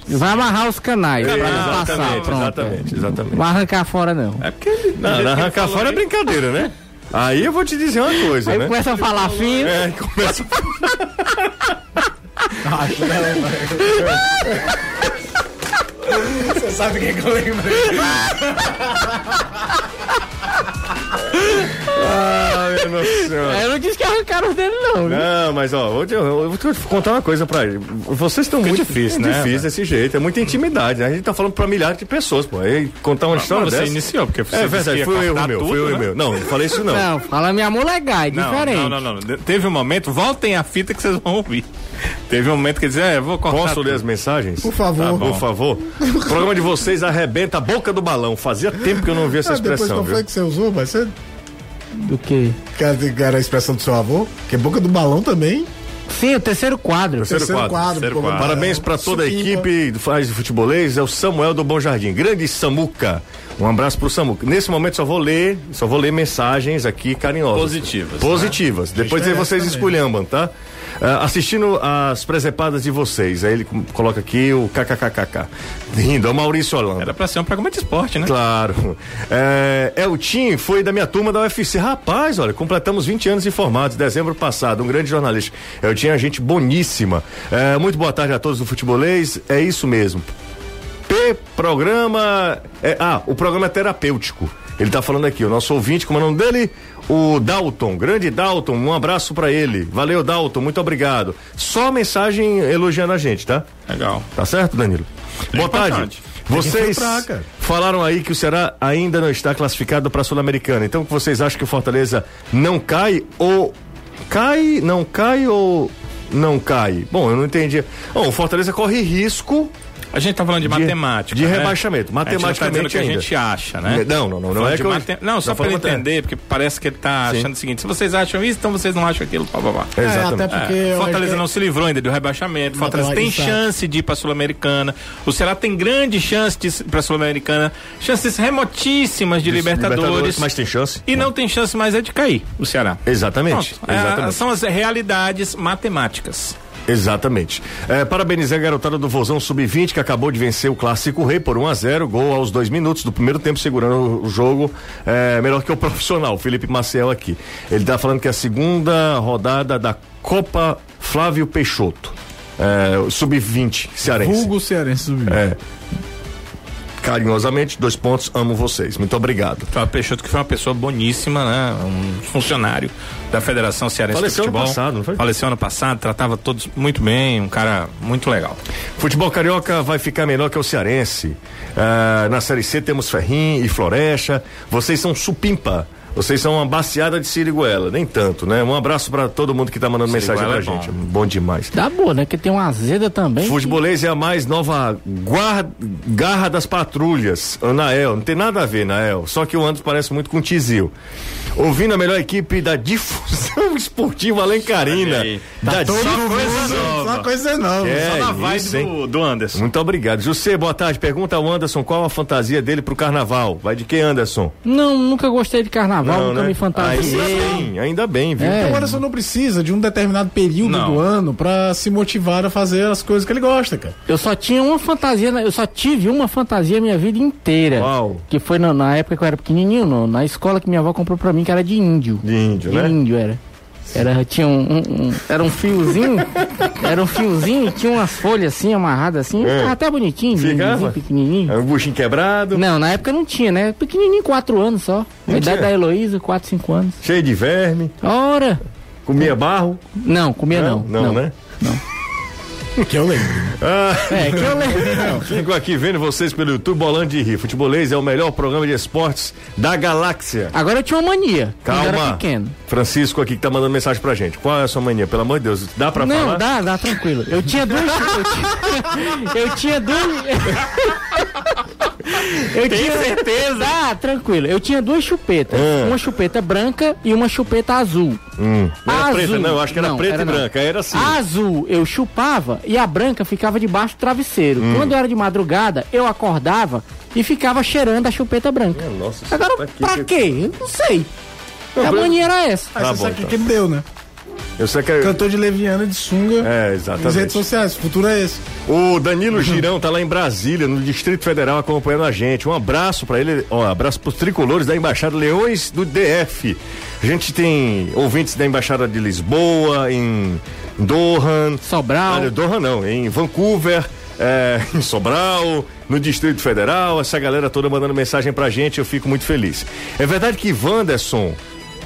Vai amarrar os canais pra não passar. exatamente, Pronto. exatamente, exatamente. Não vai arrancar fora, não. É porque ele. Não, não arrancar fora é brincadeira, né? Aí eu vou te dizer uma coisa, Aí né? começa a falar fino. É, começa. Você sabe quem que eu lembrei? Ah, meu. Eu não disse que arrancaram os dedos, não. viu? Não, mas ó, eu, eu, eu vou te contar uma coisa pra ele. Vocês estão muito difícil, né, difícil velho? desse jeito, é muita intimidade. né? A gente tá falando pra milhares de pessoas, pô. Aí contar uma história você dessa. iniciou, porque você É disse que verdade, ia foi um erro cortar meu, tudo, foi um erro né? meu. Não, não falei isso não. Não, fala me amolegar, é Não, diferente. não, não, não, não. Teve um momento, voltem a fita que vocês vão ouvir. Teve um momento que dizia, é, vou cortar. Posso ler tudo. as mensagens? Por favor. Tá bom. Por favor. O programa de vocês arrebenta a boca do balão. Fazia tempo que eu não ouvia essa Ah, depois expressão, qual viu? foi que você usou? Mas você. Do que? Que era a expressão do seu avô? Que é boca do balão também. Sim, o terceiro quadro. Terceiro Terceiro quadro. quadro. do quadro. balão. Parabéns para toda a equipe do Faz de Futebolês, é o Samuel do Bom Jardim. Grande Samuca. Um abraço pro Samuca. Nesse momento só vou ler, só vou ler mensagens aqui carinhosas. Positivas, Positivas. Depois aí merece vocês também. esculhambam, tá? Ah, assistindo as presepadas de vocês. Aí ele coloca aqui o kkkk. Rindo, é o Maurício Holanda. Era pra ser um programa de esporte, né? Claro. É, Eltim foi da minha turma da UFC. Rapaz, olha, completamos 20 anos de formatos, dezembro passado. Um grande jornalista. Eltim é gente boníssima. É, muito boa tarde a todos do futebolês. É isso mesmo. P, programa. é, ah, o programa é terapêutico. Ele tá falando aqui, o nosso ouvinte, como é o nome dele? O Dalton, grande Dalton, um abraço pra ele. Valeu, Dalton, muito obrigado. Só mensagem elogiando a gente, tá? Legal. Tá certo, Danilo? Boa tarde. importante. Vocês filtrar, cara. falaram aí que o Ceará ainda não está classificado para a Sul-Americana. Então, vocês acham que o Fortaleza não cai ou cai, não cai ou não cai? Bom, eu não entendi. Bom, o Fortaleza corre risco A gente tá falando de, matemática. de né? rebaixamento, A gente não tá matematicamente que a gente acha, né? Não, não, não, não é de que eu- mate- Não, só falando- entender, porque parece que ele tá Sim. achando o seguinte: se vocês acham isso, então vocês não acham aquilo, blá, blá, blá. Exatamente. É, até porque É, Fortaleza que- não se livrou ainda do rebaixamento. Fortaleza tem Exato. chance de ir pra Sul-Americana. O Ceará tem grande chance de ir pra Sul-Americana. Chances remotíssimas de Libertadores. Mas tem chance. E não tem chance mais é de cair, o Ceará. Exatamente. Pronto. É, exatamente. são as realidades matemáticas. Exatamente. É, parabenizar a garotada do Vozão Sub-20 que acabou de vencer o Clássico Rei por 1 a 0 gol aos dois minutos do primeiro tempo, segurando o jogo é, melhor que o profissional, Felipe Maciel aqui. Ele tá falando que é a segunda rodada da Copa Flávio Peixoto. É, o Sub-20 cearense. Vulgo cearense subiu. É. Carinhosamente, dois pontos, amo vocês. Muito obrigado. Fábio Peixoto, que foi uma pessoa boníssima, né? Um funcionário da Federação Cearense Faleceu de ano Futebol. passado, não foi? Faleceu ano passado, tratava todos muito bem, um cara muito legal. Futebol carioca vai ficar menor que o cearense. Ah, na Série C temos Ferrim e Floresta. Vocês são supimpa. Vocês são uma baciada de Siriguela. Nem tanto, né? Um abraço pra todo mundo que tá mandando mensagem pra é gente. Bom demais. Dá boa, né? Que tem uma azeda também. Futebolês é a mais nova guarda, garra das patrulhas. Anael, não tem nada a ver, Nael. Só que o Anderson parece muito com o Tizil. Ouvindo a melhor equipe da difusão esportiva Alencarina. Aí. Da Todo só coisa nova. É, Só na vibe isso, do, do Anderson. Muito obrigado. José, boa tarde. Pergunta ao Anderson qual a fantasia dele pro carnaval. Vai de que, Anderson? Não, nunca gostei de carnaval, Não, nunca né? me fantasiei. Ainda bem, ainda bem, viu? É. O Anderson não precisa de um determinado período Não. do ano pra se motivar a fazer as coisas que ele gosta, cara. Eu só tinha uma fantasia, na- eu só tive uma fantasia a minha vida inteira. Qual? Que foi na, na época que eu era pequenininho, no- na escola que minha avó comprou pra mim, que era de índio. De índio, De né? índio era. Era, tinha um, um- um- era um fiozinho, era um fiozinho e tinha umas folhas assim, amarradas assim, É. ficava até bonitinho, Ficava? pequenininho. É um buchinho quebrado, Não, na época não tinha, né? Pequenininho, quatro anos só. Não a idade da Heloísa, quatro, cinco anos. cheio de verme, Ora! comia barro. Não, comia não. Não, né? Que eu lembro. É, que eu lembro. Fico aqui vendo vocês pelo YouTube Bolando de Rir. Futebolês é o melhor programa de esportes da galáxia. Agora eu tinha uma mania. Calma. pequeno. Francisco aqui que tá mandando mensagem pra gente. Qual é a sua mania? Pelo amor de Deus, dá pra Não, falar? dá, dá tranquilo. Eu tinha duas. Eu tinha, eu tinha duas. Eu Tem tinha certeza? Dá, tranquilo. Eu tinha duas chupetas. Ah. Uma chupeta branca e uma chupeta azul. Hum. Não era A preta, azul- não. Eu acho que era não, preta era e não. branca. Era assim. A azul eu chupava e a branca ficava debaixo do travesseiro. Hum. Quando era de madrugada, eu acordava e ficava cheirando a chupeta branca. Nossa, Agora, pra quê? pra quê? Eu não sei. Não, a mania era essa. Aí Tá você bom, sabe o então. que ele deu, né? Eu sei que é... Cantor de Leviana de sunga É, nas redes exatamente. sociais. O futuro é esse. O Danilo Girão tá lá em Brasília, no Distrito Federal, acompanhando a gente. Um abraço pra ele, ó, abraço pros tricolores da Embaixada Leões do DF. A gente tem ouvintes da Embaixada de Lisboa, em Dohan. Sobral. Olha, Dohan não, em Vancouver. é, em Sobral, no Distrito Federal, essa galera toda mandando mensagem pra gente, eu fico muito feliz. É verdade que Wanderson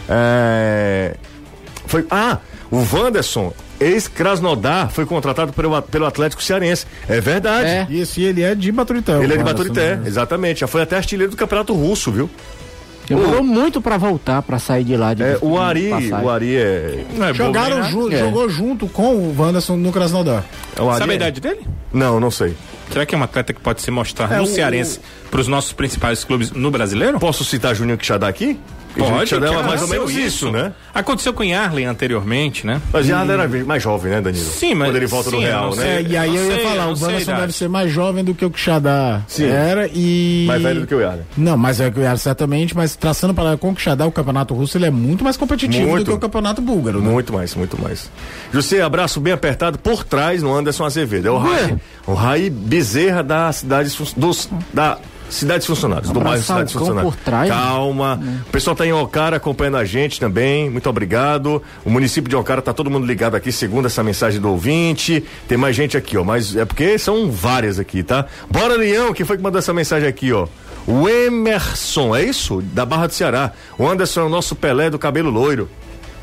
é, foi. Ah, o Wanderson, ex-Krasnodar, foi contratado pelo, pelo Atlético Cearense. É verdade. É. E ele é de Baturité. Ele é de Baturité, Anderson, né? exatamente. Já foi até artilheiro do Campeonato Russo, viu? Demorou muito pra voltar, pra sair de lá. De É, o Ari, passagem. o Ari é. É Jogaram nada. junto, É. jogou junto com o Wanderson no Krasnodar. o Ari Sabe a é- idade dele? Não, não sei. Será que é um atleta que pode se mostrar É, no o- Cearense para os nossos principais clubes no brasileiro? Posso citar Juninho Quixadá aqui? Pode, é mais ou aconteceu menos isso, né? Aconteceu com Yarley anteriormente, né? Mas já era mais jovem, né, Danilo? Sim, mas- Quando ele volta sim, no eu Real, né? É, e aí não eu ia sei, falar, o Wanderson deve ser mais jovem do que o Quixadá Sim. era e... Mais velho do que o Yarley. Não, mais velho que o Yara, certamente, mas traçando para com o Quixadá, o campeonato russo ele é muito mais competitivo Muito. do que o campeonato búlgaro. né? Muito mais, muito mais. José, abraço bem apertado por trás no Anderson Azevedo. É o Rai, o Rai Bezerra da cidade dos da Cidades Funcionários, do bairro Cidades Funcionários. por trás, né? Calma. O pessoal tá em Ocara acompanhando a gente também. Muito obrigado. O município de Ocara tá todo mundo ligado aqui, segundo essa mensagem do ouvinte. Tem mais gente aqui, ó. Mas é porque são várias aqui, tá? Bora, Leão, quem foi que mandou essa mensagem aqui, ó? O Emerson, é isso? Da Barra do Ceará. O Anderson é o nosso Pelé do cabelo loiro.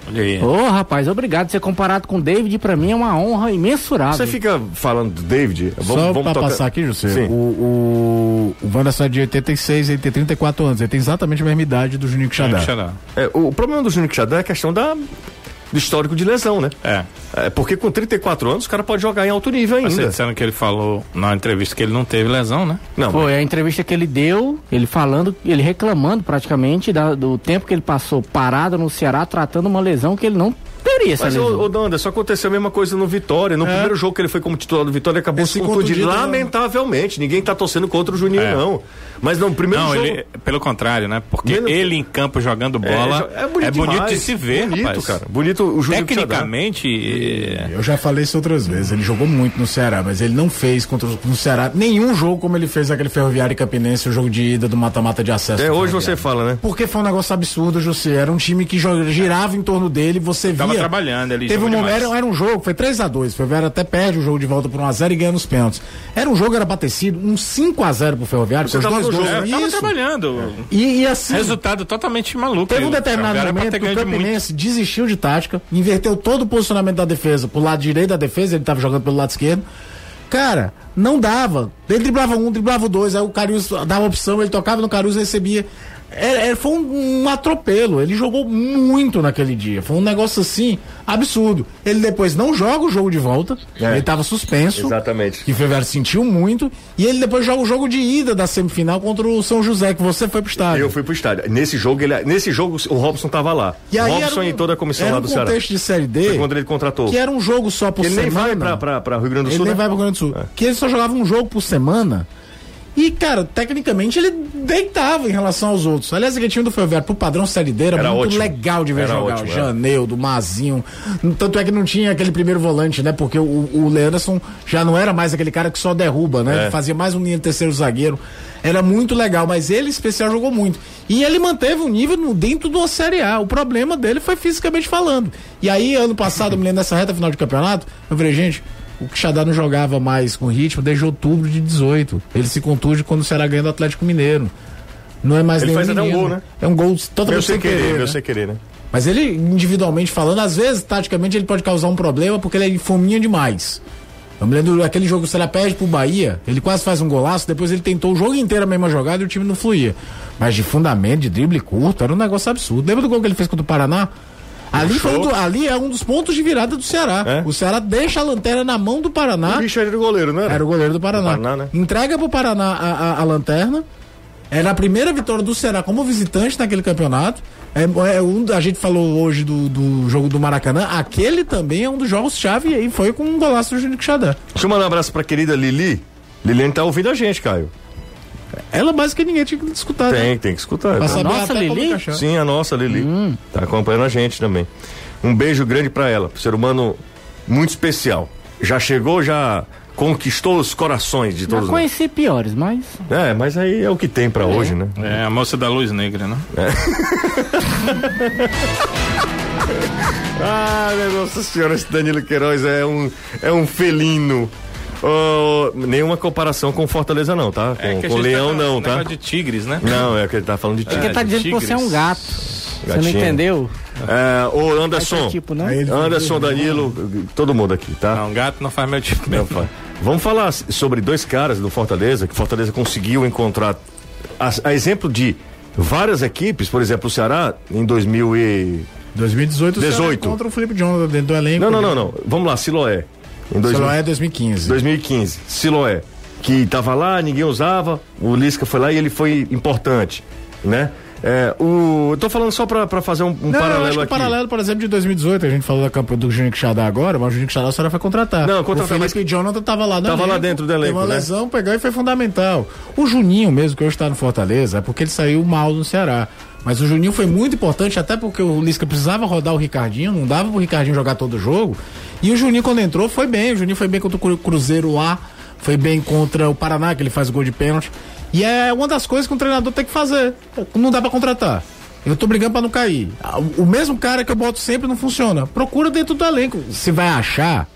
Olha aí. Ô, rapaz, obrigado. Ser comparado com o David, pra mim, é uma honra imensurável. Você fica falando do David? Só pra tocar- passar aqui, José, o, o, o Wanderson é de 86, ele tem 34 anos, ele tem exatamente a mesma idade do Juninho Quixadá. Xadá. É, o problema do Júnior Quixadá é a questão da, do histórico de lesão, né? É. É, porque com 34 anos o cara pode jogar em alto nível Você ainda. disseram que ele falou na entrevista que ele não teve lesão, né? Não, Foi a entrevista que ele deu, ele falando, ele reclamando praticamente da- do tempo que ele passou parado no Ceará tratando uma lesão que ele não teria essa Mas, ô, Danda, só aconteceu a mesma coisa no Vitória. No primeiro jogo que ele foi como titular do Vitória, ele acabou Esse se contundindo. não. Lamentavelmente. Ninguém tá torcendo contra o Juninho, É. não. Mas no primeiro Não, jogo. ele, pelo contrário, né? Porque Menos- ele em campo jogando bola é, bonito, demais. de se ver, Bonito, rapaz. cara. Bonito o Quixadá. Tecnicamente, é, Eu já falei isso outras vezes. Ele jogou muito no Ceará, mas ele não fez contra o no Ceará nenhum jogo como ele fez aquele Ferroviário e Campinense, o jogo de ida do mata-mata de acesso. É, hoje você fala, né? Porque foi um negócio absurdo, José. Era um time que girava em torno dele, você via. Tava trabalhando, ele Teve um momento, era, era um jogo, foi 3x2. O Ferroviário até perde o jogo de volta por 1x0 e ganha nos pênaltis. Era um jogo, era sido um 5x0 pro Ferroviário, Você tava dois gols. jogo, é, tava trabalhando. E, e assim. Resultado totalmente maluco. Teve um determinado momento que o de. Campinense desistiu de tática, inverteu todo o posicionamento da defesa pro lado direito da defesa, ele tava jogando pelo lado esquerdo. Cara, não dava. Ele driblava um, driblava dois, aí o Caruso dava opção, ele tocava no Caruso e recebia. Era, era- foi um, um atropelo. Ele jogou muito naquele dia. Foi um negócio assim, absurdo. Ele depois não joga o jogo de volta. É. Ele tava suspenso. Exatamente. Que o Ferroviário sentiu muito. E ele depois joga o jogo de ida da semifinal contra o São José, que você foi pro estádio. Eu fui pro estádio. Nesse jogo, ele, nesse jogo o Robson tava lá. E aí Robson era um- e toda a comissão era lá um do Ceará. contexto de Série D, Foi quando ele contratou. que era um jogo só por Ele nem semana. vai pra, pra, pra Rio Grande do ele Sul. nem né? vai pro Rio Grande do Sul. É. Que ele só jogava um jogo por semana. E, cara, tecnicamente ele deitava em relação aos outros. Aliás, aquele time do Ferroviário, pro padrão Série D, era, Era muito ótimo. legal de ver Era jogar. ótimo, o é. Janeu, Mazinho. Tanto é que não tinha aquele primeiro volante, né? Porque o, o Leanderson já não era mais aquele cara que só derruba, né? É. Fazia mais um linha de terceiro zagueiro. Era muito legal, mas ele, em especial, jogou muito. E ele manteve o nível no- dentro da Série A. O problema dele foi fisicamente falando. E aí, ano passado, eu me lembro dessa reta final de campeonato, eu falei, gente, o Quixadá não jogava mais com ritmo desde outubro de 18. Ele se contunde quando o Ceará ganha do Atlético Mineiro. Não é mais Ele nenhum faz até um gol, né? É um gol totalmente sem querer, querer, né? sem querer, né? Mas ele, individualmente falando, às vezes, taticamente, ele pode causar um problema porque ele é fominha demais. Eu me lembro daquele jogo que o Ceará perde pro Bahia, ele quase faz um golaço, depois ele tentou o jogo inteiro a mesma jogada e o time não fluía. Mas de fundamento, de drible curto, era um negócio absurdo. Lembra do gol que ele fez contra o Paraná? Ali, foi um do- ali é um dos pontos de virada do Ceará. É? O Ceará deixa a lanterna na mão do Paraná. O bicho era o goleiro, não era? Era o goleiro do Paraná. Do Paraná, né? Entrega pro Paraná a, a- a lanterna. Era a primeira vitória do Ceará como visitante naquele campeonato. É, é um, a gente falou hoje do, do jogo do Maracanã. Aquele também é um dos jogos-chave e aí foi com um golaço do Júnior Quixadá. Deixa eu mandar um abraço pra querida Lili. Liliane tá ouvindo a gente, Caio. Ela mais que ninguém tinha que escutar. né? Tem, tem que escutar. Pra tá? saber Nossa, Lili? Sim, a nossa Lili. Tá acompanhando a gente também. Um beijo grande pra ela. Ser humano muito especial. Já chegou, já conquistou os corações de Já todos nós. conheci piores, mas. É, mas aí é o que tem pra hoje, né? É, a moça da luz negra, né? Ah, minha nossa senhora, esse Danilo Queiroz é um, é um felino. Oh, nenhuma comparação com Fortaleza não, tá? Com, É que com gente Leão tá falando não, tá? de tigres, né? Não, é que ele tá falando de Porque tigre. ele tá dizendo que você é um tigres. gato. Você não Gatinho. entendeu? É, ô Anderson, é tipo, né? Anderson, Danilo, todo mundo aqui, tá? Não, gato não faz meu tipo Não, mesmo. pai. Vamos falar sobre dois caras do Fortaleza, que Fortaleza conseguiu encontrar a, a exemplo de várias equipes, por exemplo, o Ceará em 2000 e 2018 o Ceará 18. contra o Felipe Jonathan dentro do elenco. Não, não, não, não. Vamos lá, Siloé. Em 2000 Celular é 2015. 2015, Siloé, que tava lá, ninguém usava, o Lisca foi lá e ele foi importante, né? É, o, eu tô falando só pra fazer um, um Não, eu paralelo acho que o aqui. paralelo, por exemplo, de 2018, a gente falou da campanha do Juninho Quixadá agora, mas o Juninho Quixadá a senhora foi contratar. Não, contratar, o mas- Felipe Jonathan tava lá no Tava lá dentro do elenco, uma né? lesão, pegou e foi fundamental. O Juninho mesmo, que hoje está no Fortaleza, é porque ele saiu mal no Ceará. Mas o Juninho foi muito importante, até porque o Lisca precisava rodar o Ricardinho, não dava pro Ricardinho jogar todo o jogo. E o Juninho, quando entrou, foi bem. O Juninho foi bem contra o Cru- Cruzeiro lá, foi bem contra o Paraná, que ele faz gol de pênalti. E é uma das coisas que um treinador tem que fazer. Não dá pra contratar. Eu tô brigando pra não cair. Ah, O mesmo cara que eu boto sempre não funciona. Procura dentro do elenco. Se vai achar,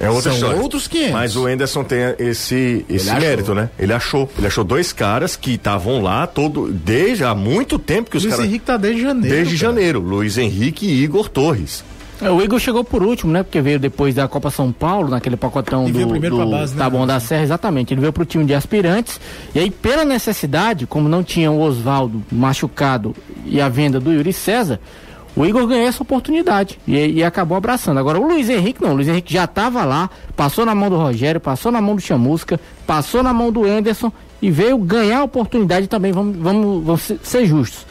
É outra São história. outros 500. Mas o Enderson tem esse, esse achou. mérito, né? Ele achou. Ele achou dois caras que estavam lá todo, desde há muito tempo que os Luiz caras. Henrique tá desde janeiro. Desde cara. janeiro. Luiz Henrique e Igor Torres. É, O Igor chegou por último, né? Porque veio depois da Copa São Paulo, naquele pacotão E do, primeiro do base, né, Taboão da? Serra, exatamente. Ele veio pro time de aspirantes. E aí, pela necessidade, como não tinha o Oswaldo machucado e a venda do Yuri César, o Igor ganhou essa oportunidade e, e acabou abraçando. Agora, o Luiz Henrique não. O Luiz Henrique já estava lá, passou na mão do Rogério, passou na mão do Chamusca, passou na mão do Anderson e veio ganhar a oportunidade também. Vamos, vamos, vamos ser justos.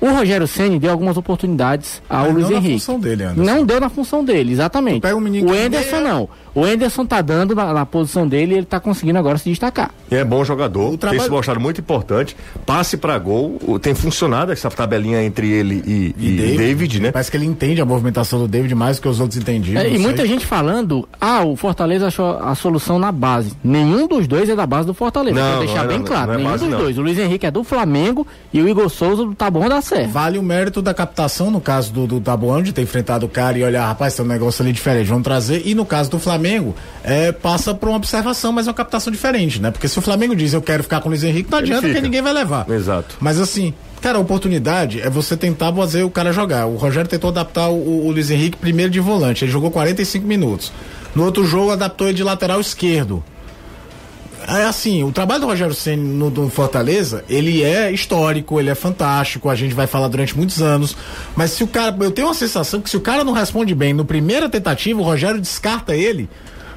O Rogério Ceni deu algumas oportunidades ao Mas Luiz não na Henrique. função dele, Anderson. Não deu na função dele, exatamente. Um o que Enderson meia- não. O Enderson tá dando na, na posição dele e ele tá conseguindo agora se destacar. E é bom jogador, O trabalho- tem se mostrado muito importante. Passe pra gol, tem funcionado essa tabelinha entre ele e, e David. né? Parece que ele entende a movimentação do David mais do que os outros entendiam. É, não e sei. muita gente falando, ah, o Fortaleza achou a solução na base. Nenhum dos dois é da base do Fortaleza. Não, Quero deixar não é bem da- claro. não é Nenhum base, dos não. dois. O Luiz Henrique é do Flamengo e o Igor Souza do Taboão da Serra. Vale o mérito da captação, no caso do, do Taboão, de ter enfrentado o cara e olhar, rapaz, tem um negócio ali diferente, vamos trazer. E no caso do Flamengo, é, passa por uma observação, mas é uma captação diferente, né? Porque se o Flamengo diz eu quero ficar com o Luiz Henrique, não Ele adianta, fica. porque ninguém vai levar. Exato. Mas assim, cara, a oportunidade é você tentar fazer o cara jogar. O Rogério tentou adaptar o, o Luiz Henrique primeiro de volante, ele jogou 45 minutos. No outro jogo, adaptou ele de lateral esquerdo. É assim, o trabalho do Rogério Ceni no, no Fortaleza, ele é histórico, ele é fantástico, a gente vai falar durante muitos anos. Mas se o cara, eu tenho uma sensação que se o cara não responde bem no primeira tentativa, o Rogério descarta ele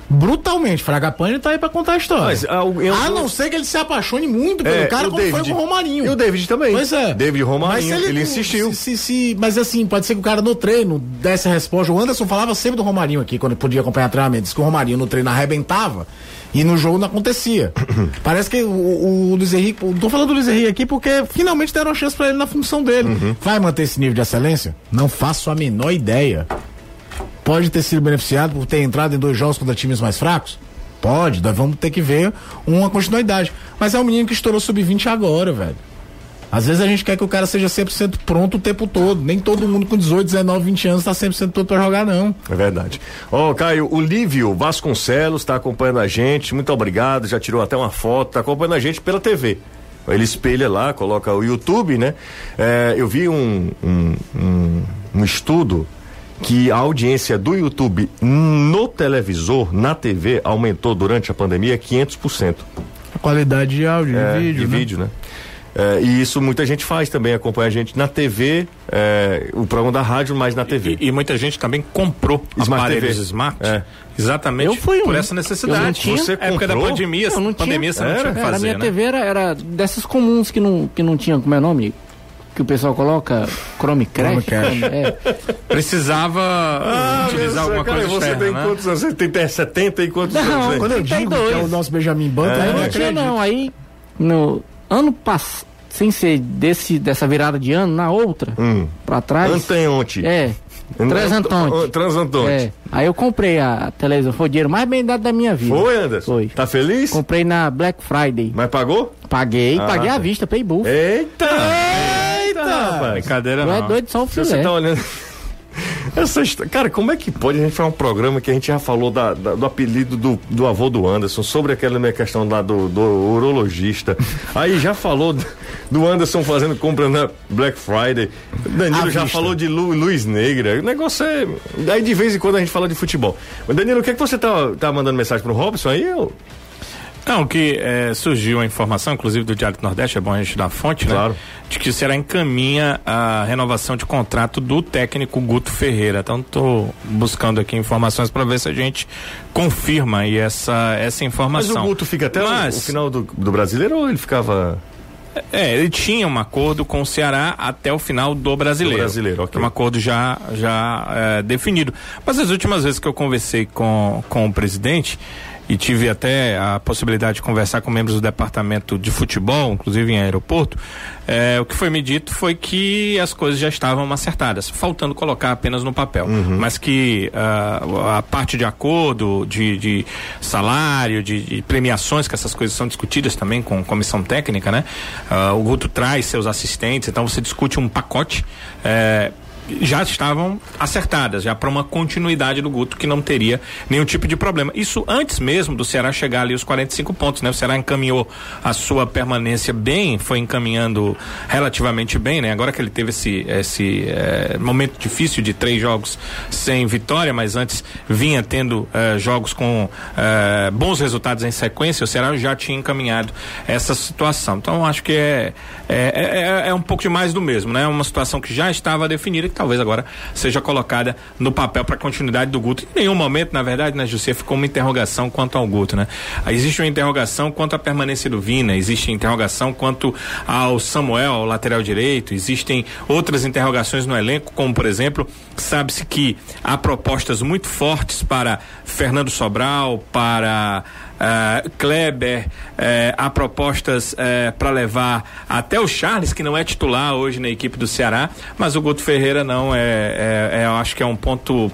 brutalmente. Fragapane tá aí pra contar a história. Mas, ah, o- eu- a não ser que ele se apaixone muito pelo É, cara, o como foi David? com o Romarinho. E o David também. Pois é. David Romarinho, Mas se ele insistiu. Se, se- se- mas assim, pode ser que o cara no treino desse a resposta. O Anderson falava sempre do Romarinho aqui, quando podia acompanhar treinamento. Diz que o Romarinho no treino arrebentava e no jogo não acontecia. Parece que o, o Luiz Henrique. Não tô falando do Luiz Henrique aqui porque finalmente deram a chance pra ele na função dele. Uhum. Vai manter esse nível de excelência? Não faço a menor ideia. Pode ter sido beneficiado por ter entrado em dois jogos contra times mais fracos? Pode, nós vamos ter que ver uma continuidade. Mas é um menino que estourou sub-20 agora, velho. Às vezes a gente quer que o cara seja 100% pronto o tempo todo. Nem todo mundo com 18, 19, 20 anos tá 100% pronto pra jogar, não. É verdade. Ó, Caio, o Lívio Vasconcelos está acompanhando a gente. Muito obrigado. Já tirou até uma foto. Está acompanhando a gente pela TV. Ele espelha lá, coloca o YouTube, né? É, eu vi um, um, um, um estudo que a audiência do YouTube no televisor, na TV, aumentou durante a pandemia 500%. A qualidade de áudio, É, de vídeo. de né? vídeo, né? É, e isso muita gente faz também, acompanha a gente na TV, é, o programa da rádio, mas na TV. E, e muita gente também comprou Smart aparelhos TV. smart. É. Exatamente Eu fui um. por essa Eu não necessidade. tinha. Você época da comprou? pandemia, Eu não pandemia tinha. você não tinha o que Era, a fazer, minha né? TV era, era dessas comuns que não, que não tinha, como é o nome? Que o pessoal coloca Chromecast. É. Precisava Ah, utilizar alguma cara, coisa você externa, tem né? quantos anos? Você tem 70 e quantos Não, anos? Quando eu digo 32. que é o nosso Benjamin Button, É, eu não tinha, não. Aí, no ano passado, sem ser desse, dessa virada de ano, na outra, Hum. pra trás. Anteonte. É. Transantonte. Transantonte. É. Aí eu comprei a televisão, foi o dinheiro mais bem dado da minha vida. Foi, Anderson? Foi. Tá feliz? Comprei na Black Friday. Mas pagou? Paguei, Ah, paguei à tá. vista, paybull. Eita! Eita, rapaz. Brincadeira Tu é não. doido só o Você filé. tá olhando. Essa história, cara, como é que pode a gente fazer um programa que a gente já falou da- da- do apelido do, do avô do Anderson, sobre aquela minha questão lá do, do urologista. Aí já falou do, Anderson fazendo compra na Black Friday. Danilo À já vista. falou de Lu, Luiz Negra. O negócio é. Daí de vez em quando a gente fala de futebol. Mas Danilo, o que é que você tá, tá mandando mensagem pro Robson aí? Eu... Não, que eh, surgiu a informação, inclusive do Diário do Nordeste, é bom a gente dar a fonte, né? Claro. De que será encaminha a renovação de contrato do técnico Guto Ferreira. Então estou buscando aqui informações para ver se a gente confirma aí essa, essa Mas informação. o Guto fica até o- Mas- o, final do, do brasileiro ou ele ficava. É, ele tinha um acordo com o Ceará até o final do brasileiro. Do brasileiro, ok. Um acordo já, já é, definido. Mas as últimas vezes que eu conversei com, com o presidente, e tive até a possibilidade de conversar com membros do departamento de futebol, inclusive em aeroporto, é, o que foi me dito foi que as coisas já estavam acertadas, faltando colocar apenas no papel, mas que uh, a parte de acordo, de, de salário, de, de, premiações, que essas coisas são discutidas também com comissão técnica, né? Uh, o Guto traz seus assistentes, então você discute um pacote. É, já estavam acertadas, já para uma continuidade do Guto que não teria nenhum tipo de problema. Isso antes mesmo do Ceará chegar ali os 45 pontos, né? O Ceará encaminhou a sua permanência bem, foi encaminhando relativamente bem, né? Agora que ele teve esse esse é, momento difícil de três jogos sem vitória, mas antes vinha tendo é, jogos com é, bons resultados em sequência, o Ceará já tinha encaminhado essa situação. Então acho que é é, é, é um pouco de mais do mesmo, né? Uma situação que já estava definida talvez agora seja colocada no papel para continuidade do Guto. Em nenhum momento, na verdade, né, Justiça ficou uma interrogação quanto ao Guto, né? Existe uma interrogação quanto à permanência do Vina, existe interrogação quanto ao Samuel, ao lateral direito, existem outras interrogações no elenco, como por exemplo, sabe-se que há propostas muito fortes para Fernando Sobral, para uh, Kleber, uh, há propostas uh, para levar até o Charles, que não é titular hoje na equipe do Ceará, mas o Guto Ferreira não é, é, é eu acho que é um ponto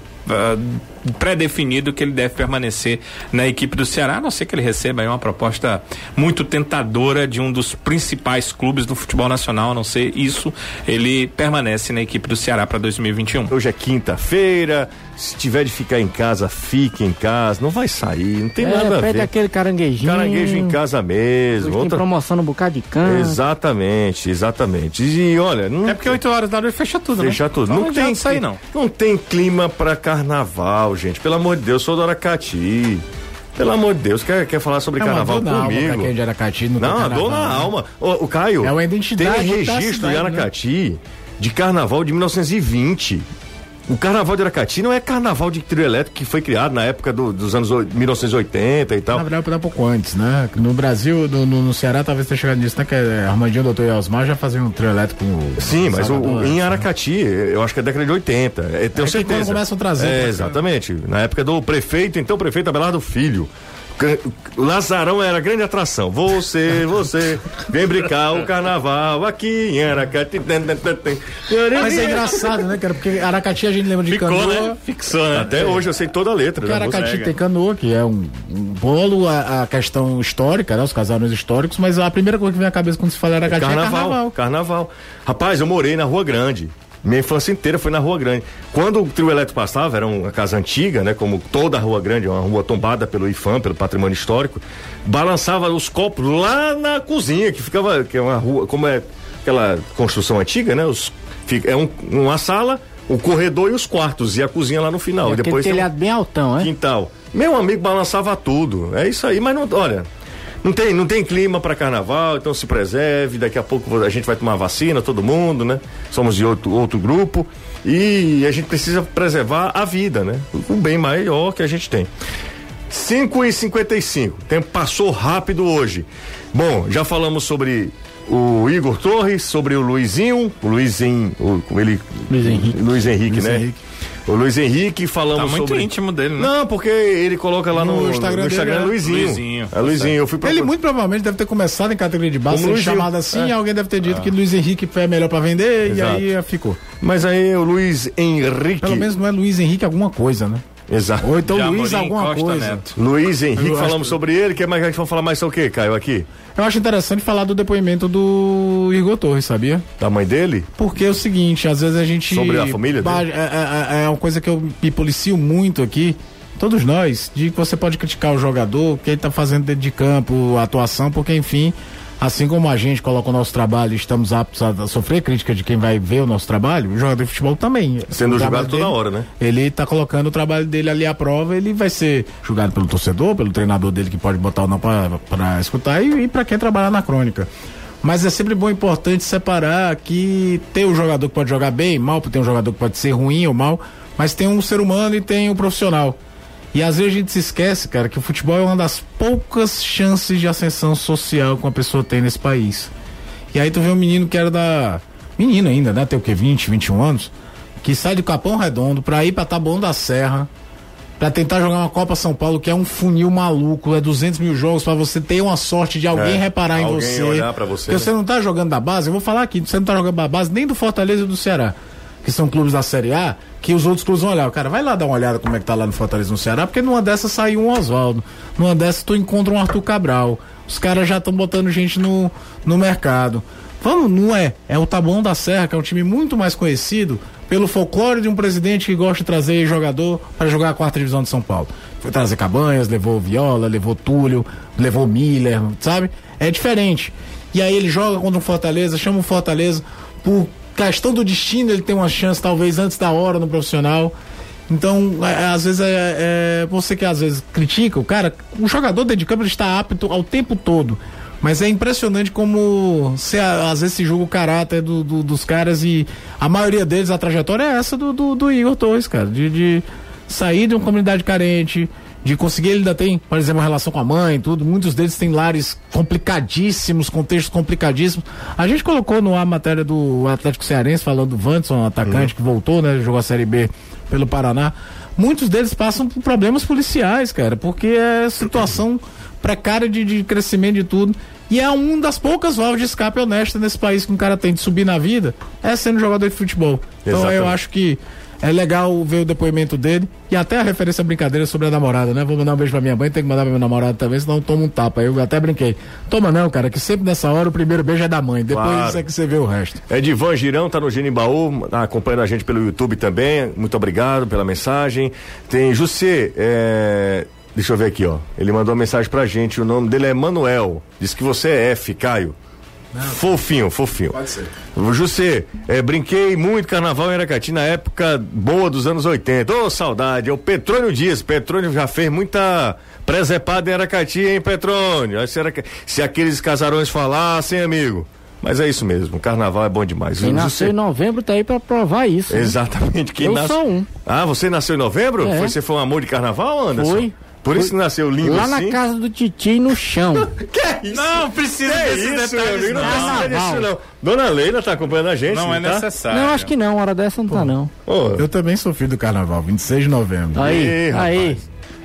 pré-definido que ele deve permanecer na equipe do Ceará, a não ser que ele receba uma proposta muito tentadora de um dos principais clubes do futebol nacional, a não ser isso, ele permanece na equipe do Ceará para 2021. Hoje é quinta-feira, se tiver de ficar em casa, fique em casa, não vai sair, não tem é, nada a ver. aquele caranguejinho. Caranguejo em casa mesmo. Outra... Tem promoção no bocado de canto. Exatamente, exatamente. E olha, não... É porque 8 horas da noite fecha tudo, fecha né? tudo. Não, não tem sair não. Não tem clima para carnaval, gente. Pelo amor de Deus, sou do Aracati. Pelo amor de Deus, quer, quer falar sobre é carnaval comigo? Alma, quem é de Aracati não, não a dor na né? alma. O, o Caio, é uma identidade tem registro em Aracati né? de carnaval de 1920. O carnaval de Aracati não é carnaval de trio elétrico que foi criado na época do, dos anos 1980 e tal. Na verdade, um pouco antes, né? No Brasil, no, no, no Ceará, talvez tenha chegado nisso, né? Que é Armandinho, Doutor Osmar já fazia um trio elétrico com Sim, mas o, em né? Aracati, eu acho que é década de 80. Eu tenho é certeza. Quando começam a trazer. É, exatamente. Na época do prefeito, então prefeito Abelardo Filho. Lazarão era grande atração. Você, você, vem brincar o carnaval aqui em Aracati. Mas é engraçado, né, cara? Porque Aracati a gente lembra de Ficou, canoa. Né? Fixou, né? Até é. hoje eu sei toda a letra. Porque né? Aracati tem canoa, que é um, um bolo, a, a, questão histórica, né? Os casarões históricos, mas a primeira coisa que vem à cabeça quando se fala Aracati é carnaval, é carnaval. Carnaval. Rapaz, eu morei na Rua Grande. Minha infância inteira foi na Rua Grande. Quando o trio elétrico passava, era uma casa antiga, né? Como toda a Rua Grande, uma rua tombada pelo IFAM, pelo patrimônio histórico, balançava os copos lá na cozinha, que ficava, que é uma rua, como é aquela construção antiga, né? Os, fica, é um, uma sala, o corredor e os quartos, e a cozinha lá no final. É e depois telhado um bem altão, é? Quintal. Meu amigo balançava tudo. É isso aí, mas não, olha, não tem, não tem clima para carnaval, então se preserve. Daqui a pouco a gente vai tomar vacina, todo mundo, né? Somos de outro, outro grupo e a gente precisa preservar a vida, né? O bem maior que a gente tem. 5 e 55 tempo passou rápido hoje. Bom, já falamos sobre o Igor Torres, sobre o Luizinho, o Luizinho, o, ele, Luiz Henrique, Luiz Henrique Luiz né? Henrique. O Luiz Henrique falamos tá muito sobre... íntimo dele, né? Não, porque ele coloca lá no, no Instagram, no Instagram dele, é Luizinho. Luizinho. É Luizinho. Eu fui Ele muito provavelmente deve ter começado em categoria de base, sendo chamado assim, é. alguém deve ter dito ah. que Luiz Henrique foi melhor para vender Exato. e aí ficou. Mas aí o Luiz Henrique. Pelo menos não é Luiz Henrique alguma coisa, né? Exato. Ou então Luiz alguma Costa coisa. Neto. Luiz Henrique, eu falamos sobre ele. Que mais gente vai falar mais sobre o quê, Caio, aqui? Eu acho interessante falar do depoimento do Igor Torres, sabia? Da mãe dele? Porque é o seguinte, às vezes a gente. Sobre a família dele? É, é, é uma coisa que eu me policio muito aqui. Todos nós, de que você pode criticar o jogador, o que ele tá fazendo dentro de campo, a atuação, porque enfim, Assim como a gente coloca o nosso trabalho e estamos aptos a sofrer crítica de quem vai ver o nosso trabalho, o jogador de futebol também. Sendo julgado toda hora, né? Ele está colocando o trabalho dele ali à prova, ele vai ser julgado pelo torcedor, pelo treinador dele que pode botar ou não para escutar e, e para quem trabalhar na crônica. Mas é sempre bom e importante separar que tem o um jogador que pode jogar bem, mal, tem um jogador que pode ser ruim ou mal, mas tem um ser humano e tem o um profissional. E às vezes a gente se esquece, cara, que o futebol é uma das poucas chances de ascensão social que uma pessoa tem nesse país. E aí tu vê um menino que era da. Menino ainda, né? Tem o quê? 20, 21 anos. Que sai do Capão Redondo pra ir pra Taboão da Serra. Pra tentar jogar uma Copa São Paulo, que é um funil maluco, é 200 mil jogos pra você ter uma sorte de alguém É, reparar em alguém você. olhar pra você, Porque né? você não tá jogando da base, eu vou falar aqui, você não tá jogando da base nem do Fortaleza e do Ceará, que são clubes da Série A, que os outros clubes vão olhar. Cara, vai lá dar uma olhada como é que tá lá no Fortaleza no Ceará, porque numa dessas saiu um Oswaldo, numa dessas tu encontra um Arthur Cabral. Os caras já estão botando gente no, no mercado. Vamos, não é. É o Taboão da Serra, que é um time muito mais conhecido pelo folclore de um presidente que gosta de trazer jogador para jogar a quarta divisão de São Paulo. Foi trazer Cabanhas, levou Viola, levou Túlio, levou Miller, sabe? É diferente. E aí ele joga contra o Fortaleza, chama o Fortaleza por questão do destino, ele tem uma chance talvez antes da hora no profissional. Então, é, é, às vezes é, é você que às vezes critica o cara, o jogador dentro de campo ele está apto ao tempo todo. Mas é impressionante como a- às vezes se julga o caráter do- do- dos caras e a maioria deles, a trajetória é essa do, do, do Igor Torres, cara. De, de sair de uma comunidade carente, de conseguir, ele ainda tem, por exemplo, uma relação com a mãe, tudo. Muitos deles têm lares complicadíssimos, contextos complicadíssimos. A gente colocou no ar a matéria do Atlético Cearense, falando do Vanderson, atacante que voltou, né? Jogou a Série B pelo Paraná. Muitos deles passam por problemas policiais, cara, porque é situação precária de, de crescimento de tudo. E é uma das poucas válvulas de escape honesta nesse país que um cara tem de subir na vida, é sendo jogador de futebol. Então eu Exatamente. acho que é legal ver o depoimento dele e até a referência à brincadeira sobre a namorada, né? Vou mandar um beijo pra minha mãe, tem que mandar pra minha namorada também, senão toma um tapa. Eu até brinquei. Toma não, cara, que sempre nessa hora o primeiro beijo é da mãe, depois Claro. é que você vê o resto. Edivan Girão tá no Genimbaú, tá acompanhando a gente pelo YouTube também. Muito obrigado pela mensagem. Tem José, é, deixa eu ver aqui, ó. Ele mandou uma mensagem pra gente, o nome dele é Manuel. Diz que você é F, Caio. Fofinho, fofinho. Pode ser. José, é, brinquei muito carnaval em Aracati na época boa dos anos 80. Ô, saudade. É o Petrônio Dias. Petrônio já fez muita presepada em Aracati, hein, Petrônio? Se, aqueles casarões falassem, amigo. Mas é isso mesmo, carnaval é bom demais. Quem nasceu em novembro tá aí pra provar isso. né? Exatamente. Quem Eu nasce- sou um. Ah, você nasceu em novembro? É. Foi, você foi um amor de carnaval, Anderson? Foi. Por isso que nasceu lindo Lá assim? na casa do Titi no chão. Que é isso? Não precisa Que desses isso, detalhes? Não, não. precisa disso, Carnaval. não. Dona Leila tá acompanhando a gente. Não é tá? necessário. não, acho que não, hora dessa não tá não. Ô, Eu também sou filho do carnaval, 26 de novembro. Aí, aí.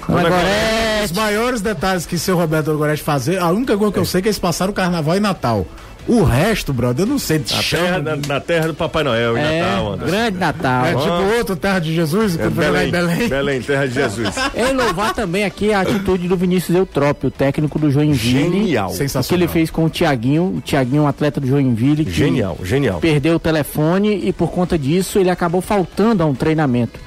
Dona Agora É, Os maiores detalhes que seu Roberto Gorete fazer, a única coisa que eu sei é que eles passaram carnaval e Natal. O resto, brother, eu não sei de na, chão. terra, na, na terra do Papai Noel, em é, Natal, Anderson. grande Natal. É tipo outro Terra de Jesus, que É foi Belém, em Belém. Belém, terra de Jesus. É louvar também aqui a atitude do Vinícius Eutrópio, o técnico do Joinville. Genial. O que Sensacional. ele fez com o Tiaguinho, o Tiaguinho, um atleta do Joinville, que Genial, genial. perdeu o telefone e por conta disso ele acabou faltando a um treinamento.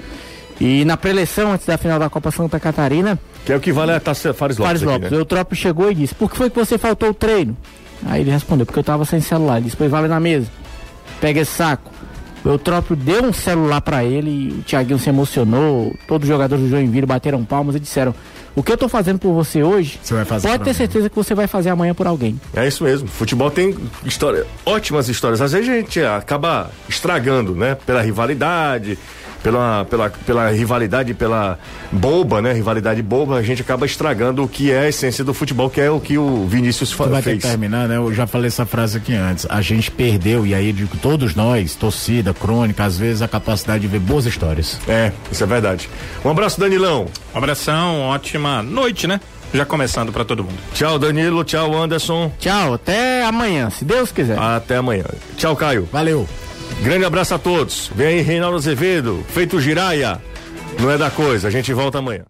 E na preleção, antes da final da Copa Santa Catarina, Que é o que vale a Taça Fares Lopes. Fares aqui, Lopes, né? o Eutrópio chegou e disse, por que foi que você faltou o treino? Aí ele respondeu, porque eu tava sem celular. Ele disse, pois vale na mesa. Pega esse saco. O Eutrópio deu um celular pra ele e o Thiaguinho se emocionou. Todos os jogadores do Joinville bateram palmas e disseram: O que eu tô fazendo por você hoje, Você vai fazer pode ter mim." certeza que você vai fazer amanhã por alguém. É isso mesmo. Futebol tem história, ótimas histórias. Às vezes a gente acaba estragando, né? Pela rivalidade, pela, pela, pela rivalidade, pela boba, né? Rivalidade boba, a gente acaba estragando o que é a essência do futebol, que é o que o Vinícius fa- vai ter fez. que terminar, né? Eu já falei essa frase aqui antes. A gente perdeu, e aí eu digo, todos nós, torcida, crônica, às vezes a capacidade de ver boas histórias. É, isso é verdade. Um abraço, Danilão. Um abração, ótima noite, né? Já começando pra todo mundo. Tchau, Danilo. Tchau, Anderson. Tchau, até amanhã, se Deus quiser. Até amanhã. Tchau, Caio. Valeu! Grande abraço a todos. Vem aí, Reinaldo Azevedo, feito Giraia. Não é da coisa. A gente volta amanhã.